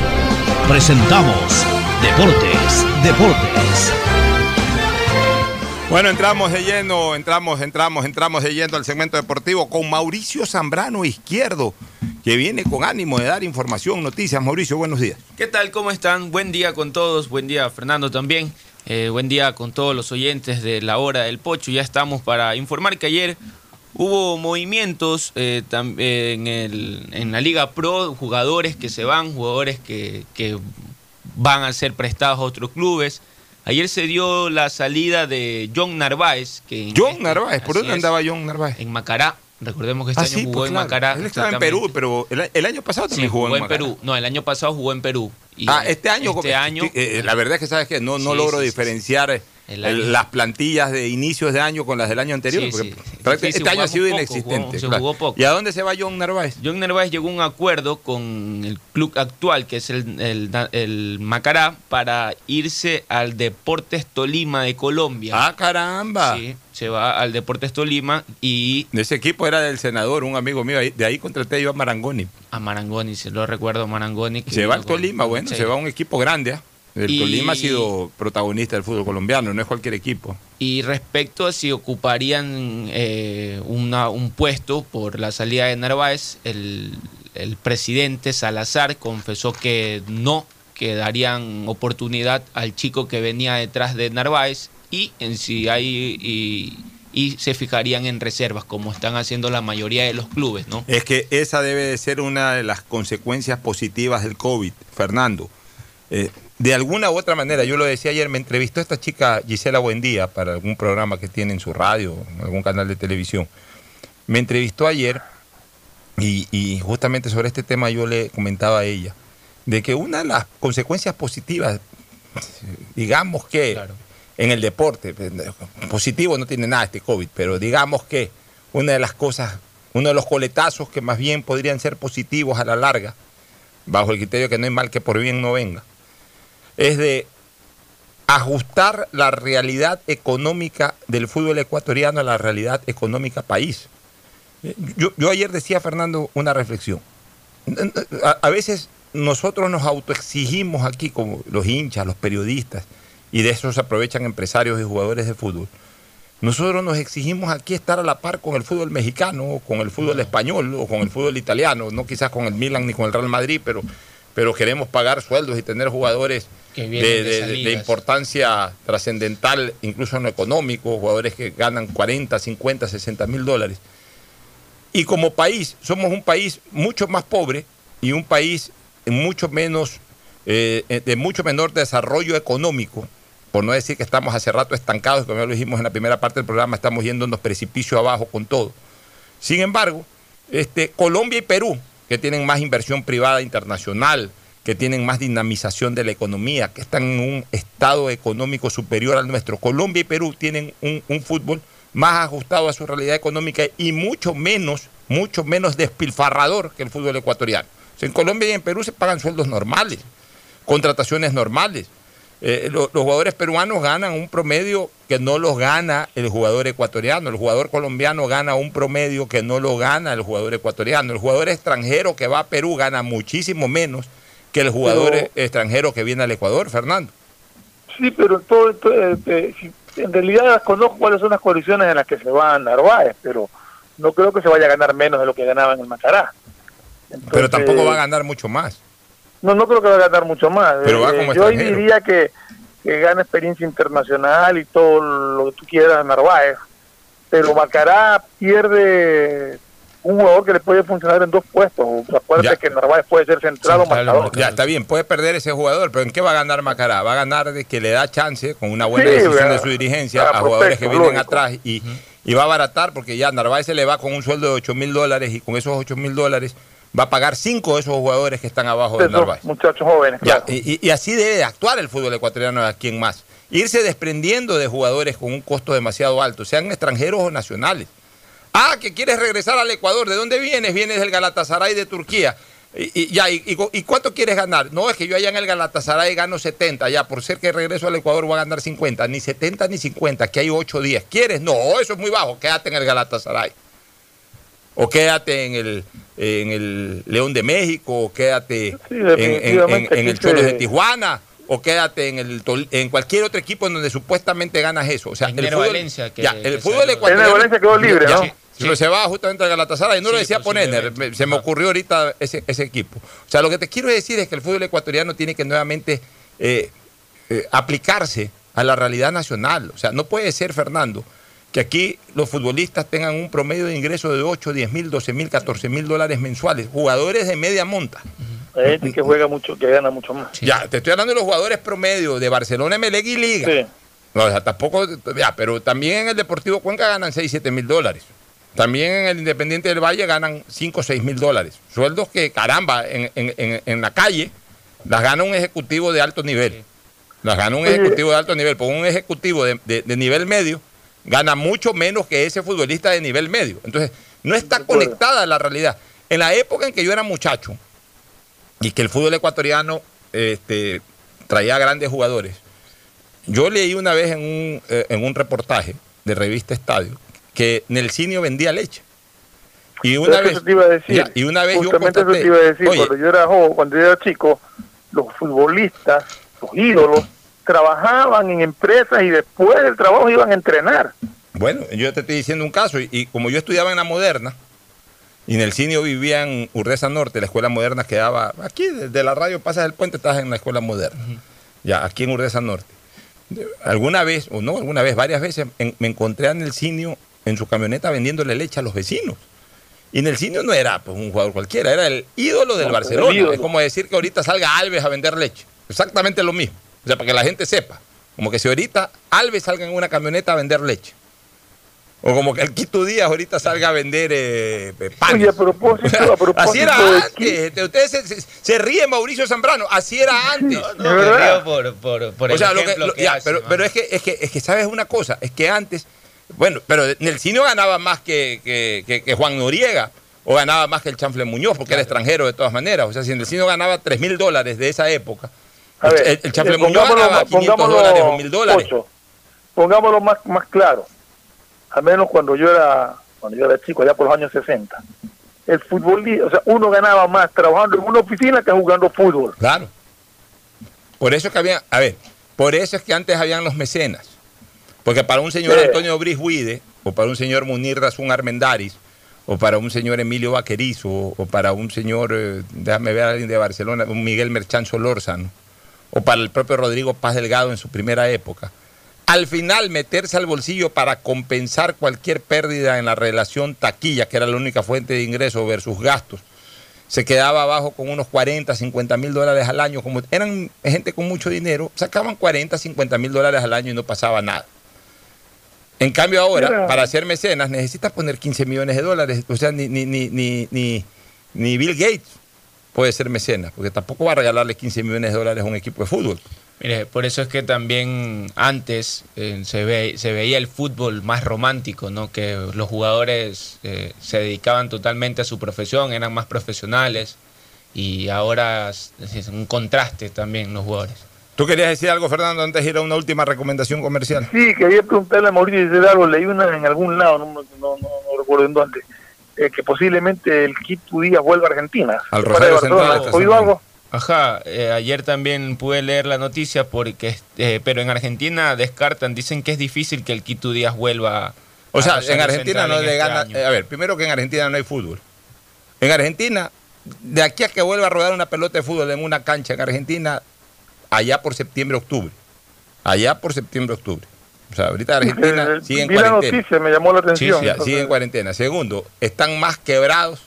presentamos Deportes, Deportes. Bueno, entramos de lleno, entramos, entramos, entramos de lleno al segmento deportivo con Mauricio Zambrano Izquierdo, que viene con ánimo de dar información, noticias. Mauricio, buenos días. ¿Qué tal? ¿Cómo están? Buen día con todos, buen día Fernando también. Eh, buen día con todos los oyentes de la hora del Pocho. Ya estamos para informar que ayer hubo movimientos eh, en, el, en, la Liga Pro, jugadores que se van, jugadores que, que van a ser prestados a otros clubes. Ayer se dio la salida de John Narváez. Que John este, Narváez, ¿por dónde andaba John Narváez? En Macará. Recordemos que este Ah, año sí, jugó pues en claro. Macará. Él estaba en. Perú, pero el, el año pasado Sí, también jugó, jugó en Macará. Perú. No, el año pasado jugó en Perú. Y ah, este año, Este año. eh, la verdad es que sabes que no, no Sí, logro diferenciar eh, El las plantillas de inicios de año con las del año anterior. Sí, porque sí. este año ha sido poco, inexistente. jugamos- se claro. jugó poco. ¿Y a dónde se va John Narváez? John Narváez llegó a un acuerdo con el club actual, que es el, el, el Macará, para irse al Deportes Tolima de Colombia. Ah, caramba. Sí, se va al Deportes Tolima y Ese equipo era del senador, un amigo mío. De ahí contraté yo a Marangoni. a Marangoni, se lo recuerdo Marangoni. que Se va al con- Tolima, bueno, se va a un equipo grande. ¿ah? El Y- Tolima ha sido protagonista del fútbol colombiano, no es cualquier equipo. Y respecto a si ocuparían eh, una- un puesto por la salida de Narváez, el, el presidente Salazar confesó que no, que darían oportunidad al chico que venía detrás de Narváez y en si hay y, y se fijarían en reservas, como están haciendo la mayoría de los clubes, ¿no? Es que esa debe de ser una de las consecuencias positivas del COVID, Fernando. Eh, de alguna u otra manera, yo lo decía ayer, me entrevistó esta chica Gisela Buendía para algún programa que tiene en su radio, en algún canal de televisión. Me entrevistó ayer y, y justamente sobre este tema yo le comentaba a ella de que una de las consecuencias positivas, digamos que en el deporte, positivo no tiene nada este COVID, pero digamos que una de las cosas, uno de los coletazos que más bien podrían ser positivos a la larga, bajo el criterio que no hay mal que por bien no venga, es de ajustar la realidad económica del fútbol ecuatoriano a la realidad económica país. Yo, yo ayer decía, Fernando, una reflexión. A, a veces nosotros nos autoexigimos aquí, como los hinchas, los periodistas, y de eso se aprovechan empresarios y jugadores de fútbol. Nosotros nos exigimos aquí estar a la par con el fútbol mexicano, o con el fútbol español, o con el fútbol italiano, no quizás con el Milan ni con el Real Madrid, pero, pero queremos pagar sueldos y tener jugadores de, importancia trascendental, incluso en lo económico, jugadores que ganan 40, 50, 60 mil dólares. Y como país, somos un país mucho más pobre y un país mucho menos, eh, de mucho menor desarrollo económico, por no decir que estamos hace rato estancados, como ya lo dijimos en la primera parte del programa, estamos yéndonos precipicio abajo con todo. Sin embargo, este, Colombia y Perú, que tienen más inversión privada internacional, que tienen más dinamización de la economía, que están en un estado económico superior al nuestro. Colombia y Perú tienen un, fútbol más ajustado a su realidad económica y mucho menos, mucho menos despilfarrador que el fútbol ecuatoriano. En Colombia y en Perú se pagan sueldos normales, contrataciones normales. Eh, lo- los jugadores peruanos ganan un promedio que no los gana el jugador ecuatoriano. El jugador colombiano gana un promedio que no lo gana el jugador ecuatoriano. El jugador extranjero que va a Perú gana muchísimo menos que el jugador Pero- extranjero que viene al Ecuador, Fernando. Sí, pero todo, todo, eh, eh, en realidad conozco cuáles son las condiciones en las que se va a Narváez, pero no creo que se vaya a ganar menos de lo que ganaba en el Macará. Pero tampoco va a ganar mucho más. No, no creo que va a ganar mucho más. Pero va Eh, yo extranjero. diría que, que gana experiencia internacional y todo lo que tú quieras Narváez, pero Macará pierde un jugador que le puede funcionar en dos puestos. Acuérdate Ya. que Narváez puede ser central o marcador. Ya está bien, puede perder ese jugador, pero ¿en qué va a ganar Macará? Va a ganar de que le da chance con una buena Sí, decisión ¿verdad? de su dirigencia a jugadores que vienen lógico. atrás y, y va a abaratar porque ya Narváez se le va con un sueldo de 8 mil dólares y con esos 8 mil dólares va a pagar cinco de esos jugadores que están abajo de Narváez. muchachos jóvenes, claro. y, y- y así debe de actuar el fútbol ecuatoriano de aquí en más. Irse desprendiendo de jugadores con un costo demasiado alto, sean extranjeros o nacionales. Ah, que quieres regresar al Ecuador. ¿De dónde vienes? Vienes del Galatasaray de Turquía. Y, y- ya, y, y- y cuánto quieres ganar? No, es que yo allá en el Galatasaray gano 70. Ya, por ser que regreso al Ecuador voy a ganar 50. Ni 70 ni 50, que hay 8 días. ¿Quieres? No, eso es muy bajo. Quédate en el Galatasaray. O quédate en el, en el León de México, o quédate Sí, en, en- en- en el Cholos de Tijuana, o quédate en, el, en cualquier otro equipo en donde supuestamente ganas eso. O sea, el fútbol, Valencia, que- ya, que el fútbol salió- ecuatoriano. Nero Valencia quedó libre, Ya, ¿no? sí, pero se va justamente al Galatasaray. No lo decía Poner, posiblemente. se me ocurrió ahorita ese, ese equipo. O sea, lo que te quiero decir es que el fútbol ecuatoriano tiene que nuevamente eh, eh, aplicarse a la realidad nacional. O sea, no puede ser, Fernando, que aquí los futbolistas tengan un promedio de ingreso de 8, 10 mil, 12 mil, 14 mil dólares mensuales. Jugadores de media monta. Hay gente que juega mucho, que gana mucho más. Ya, te estoy hablando de los jugadores promedio de Barcelona, Emelec y Liga. Sí. No, o sea, tampoco, ya, pero también en el Deportivo Cuenca ganan 6, 7 mil dólares. También en el Independiente del Valle ganan 5, 6 mil dólares. Sueldos que, caramba, en, en- en- en la calle las gana un ejecutivo de alto nivel. Las gana un ejecutivo de alto nivel. Porque un ejecutivo de, de- de nivel medio gana mucho menos que ese futbolista de nivel medio. Entonces, no está conectada a la realidad. En la época en que yo era muchacho y que el fútbol ecuatoriano este, traía grandes jugadores, yo leí una vez en un, eh, en un reportaje de revista Estadio que Nelsinio vendía leche. Y una Pero vez, eso te iba a decir. ya, y una vez yo Justamente eso constaté, te iba a decir. oye, cuando yo era joven, cuando yo era chico, los futbolistas, los ídolos, trabajaban en empresas y después del trabajo iban a entrenar. Bueno, yo te estoy diciendo un caso, y, y como yo estudiaba en la moderna, y en el cine vivía en Urdesa Norte, la escuela moderna quedaba aquí, desde la radio pasas el puente, estás en la escuela moderna, ya, aquí en Urdesa Norte. Alguna vez, o no, alguna vez, varias veces, en- me encontré a Nelsinio en su camioneta vendiéndole leche a los vecinos. Y Nelsinio no era pues, un jugador cualquiera, era el ídolo del No, Barcelona. el ídolo. Es como decir que ahorita salga Alves a vender leche. exactamente lo mismo. O sea, para que la gente sepa. Como que si ahorita Alves salga en una camioneta a vender leche. O como que el Quito Díaz ahorita salga a vender eh, panes. Oye, a propósito, a propósito Así era antes. Este, Ustedes se, se- se ríen, Mauricio Zambrano. Así era antes. No, me río por, por, por o el sea, lo que, ejemplo lo- que ya, hace, pero, es que, es que, es que sabes una cosa, es que antes, bueno, pero Nelsinho ganaba más que, que, que- que Juan Noriega, o ganaba más que el Chanfle Muñoz, porque era extranjero de todas maneras. O sea, si Nelsinho ganaba 3 mil dólares de esa época, A el, ver, el- eh, Muñoz pongámoslo ganaba más- 500 pongámoslo, dólares o 1000 dólares. Pongámoslo más, más claro. Al menos cuando yo era cuando yo era chico, allá por los años 60. El fútbol, o sea, uno ganaba más trabajando en una oficina que jugando fútbol. Claro. Por eso es que había, a ver, por eso es que antes habían los mecenas. Porque para un señor Sí. Antonio Brishuide, o para un señor Munir Razún Armendaris, o para un señor Emilio Vaquerizo, o, para un señor, eh, déjame ver a alguien de Barcelona, un Miguel Merchan Solórzano, o para el propio Rodrigo Paz Delgado en su primera época. Al final meterse al bolsillo para compensar cualquier pérdida en la relación taquilla, que era la única fuente de ingreso versus gastos, se quedaba abajo con unos 40, 50 mil dólares al año. Como eran gente con mucho dinero, sacaban 40, 50 mil dólares al año y no pasaba nada. En cambio ahora, para hacer mecenas, necesitas poner 15 millones de dólares. O sea, ni, ni, ni, ni Bill Gates puede ser mecenas, porque tampoco va a regalarle 15 millones de dólares a un equipo de fútbol. Mire, por eso es que también antes eh, se, ve, se veía el fútbol más romántico, ¿no? Que los jugadores eh, se dedicaban totalmente a su profesión, eran más profesionales y ahora es es un contraste también los jugadores. ¿Tú querías decir algo, Fernando, antes de ir a una última recomendación comercial? Sí, quería preguntarle a Mauricio si algo, leí una en algún lado, no, no, no, no recuerdo en dónde, eh, que posiblemente el Quito Díaz vuelva a Argentina. Al Rosario. Central ¿Oído algo? Ajá, eh, ayer también pude leer la noticia porque, eh, pero en Argentina descartan, dicen que es difícil que el Quito Díaz vuelva. O sea, en Argentina no en le este gana. año. eh, a ver, primero que en Argentina no hay fútbol. En Argentina, de aquí a que vuelva a rodar una pelota de fútbol en una cancha en Argentina, allá por septiembre, octubre. Allá por septiembre, octubre. O sea, ahorita Argentina Eh, sigue en vi la cuarentena. noticia, me llamó la atención. Entonces- sigue en cuarentena. Segundo, están más quebrados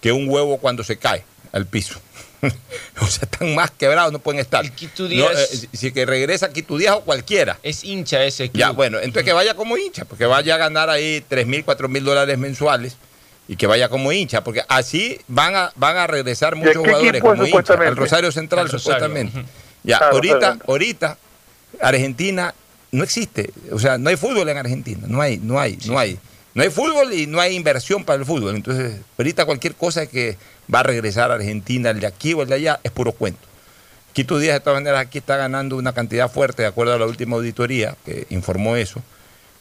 que un huevo cuando se cae al piso. o sea, están más quebrados, no pueden estar. Quito No, Díaz- eh, si que regresa Quito Díaz o cualquiera. Es hincha ese club. Ya, bueno, entonces que vaya como hincha, porque vaya a ganar ahí 3 mil, 4 mil dólares mensuales y que vaya como hincha, porque así van a, van a regresar muchos jugadores equipo como hincha. supuestamente? Al Rosario Central, Al Rosario, supuestamente. Ya, Ah, ahorita, ahorita, Argentina no existe. O sea, no hay fútbol en Argentina. No hay, no hay, no hay. No hay fútbol y no hay inversión para el fútbol. Entonces, ahorita cualquier cosa que va a regresar a Argentina, el de aquí o el de allá, es puro cuento. Quito Díaz, de todas maneras, aquí está ganando una cantidad fuerte, de acuerdo a la última auditoría que informó eso.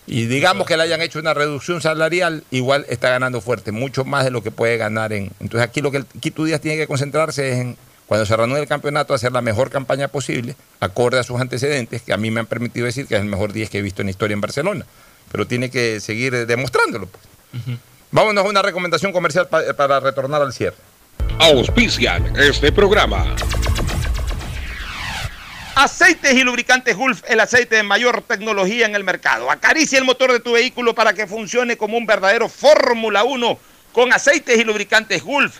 Y digamos que le hayan hecho una reducción salarial, igual está ganando fuerte, mucho más de lo que puede ganar en. Entonces, aquí lo que el Quito Díaz tiene que concentrarse es en, cuando se reanude el campeonato, hacer la mejor campaña posible, acorde a sus antecedentes, que a mí me han permitido decir que es el mejor 10 que he visto en la historia en Barcelona. Pero tiene que seguir eh, demostrándolo. pues. Vámonos a una recomendación comercial pa- para retornar al cierre. Auspician este programa. Aceites y lubricantes Gulf, el aceite de mayor tecnología en el mercado. Acaricia el motor de tu vehículo para que funcione como un verdadero Fórmula 1 con aceites y lubricantes Gulf.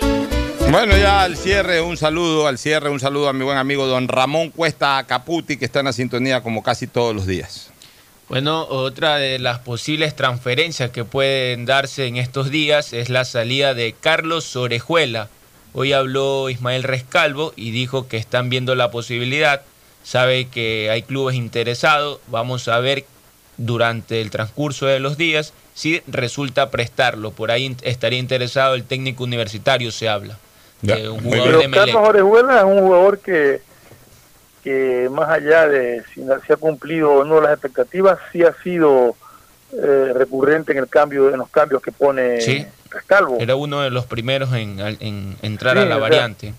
Bueno, ya al cierre, un saludo, al cierre, un saludo a mi buen amigo don Ramón Cuesta Caputi, que está en la sintonía como casi todos los días. Bueno, otra de las posibles transferencias que pueden darse en estos días es la salida de Carlos Orejuela. Hoy habló Ismael Rescalvo y dijo que están viendo la posibilidad, sabe que hay clubes interesados, vamos a ver durante el transcurso de los días si resulta prestarlo. Por ahí estaría interesado el técnico universitario, se habla. De un jugador Pero Carlos Orejuela es un jugador que que más allá de si se ha cumplido o no las expectativas, sí ha sido eh, recurrente en el cambio en los cambios que pone Sí. Rescalvo. Era uno de los primeros en, en entrar Sí, a la sea, variante.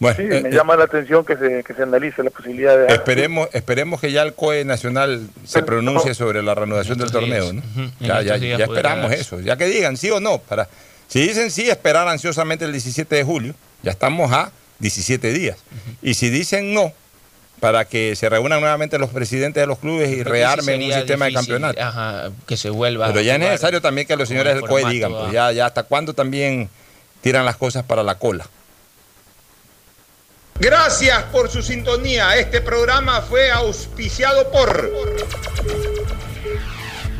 Bueno, sí, eh, me eh, llama la atención que se, que se analice la posibilidad de... Esperemos, esperemos que ya el COE Nacional se pronuncie sobre la reanudación del torneo. Ya, ya, ya esperamos eso. Ya que digan sí o no. Para, si dicen sí, esperar ansiosamente el 17 de julio. Ya estamos a 17 días. Y si dicen no, para que se reúnan nuevamente los presidentes de los clubes y rearmen un sistema difícil, de campeonato. ajá, que se vuelva. Pero ya es necesario también que los señores del COE digan, pues ah. ya, ya hasta cuándo también tiran las cosas para la cola. Gracias por su sintonía. Este programa fue auspiciado por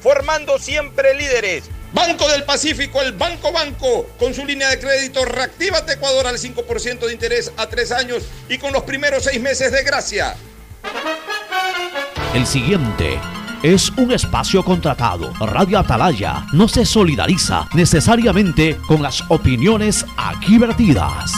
formando siempre líderes. Banco del Pacífico, el Banco Banco, con su línea de crédito Reactívate Ecuador al 5% de interés a tres años y con los primeros seis meses de gracia. El siguiente es un espacio contratado. Radio Atalaya no se solidariza necesariamente con las opiniones aquí vertidas.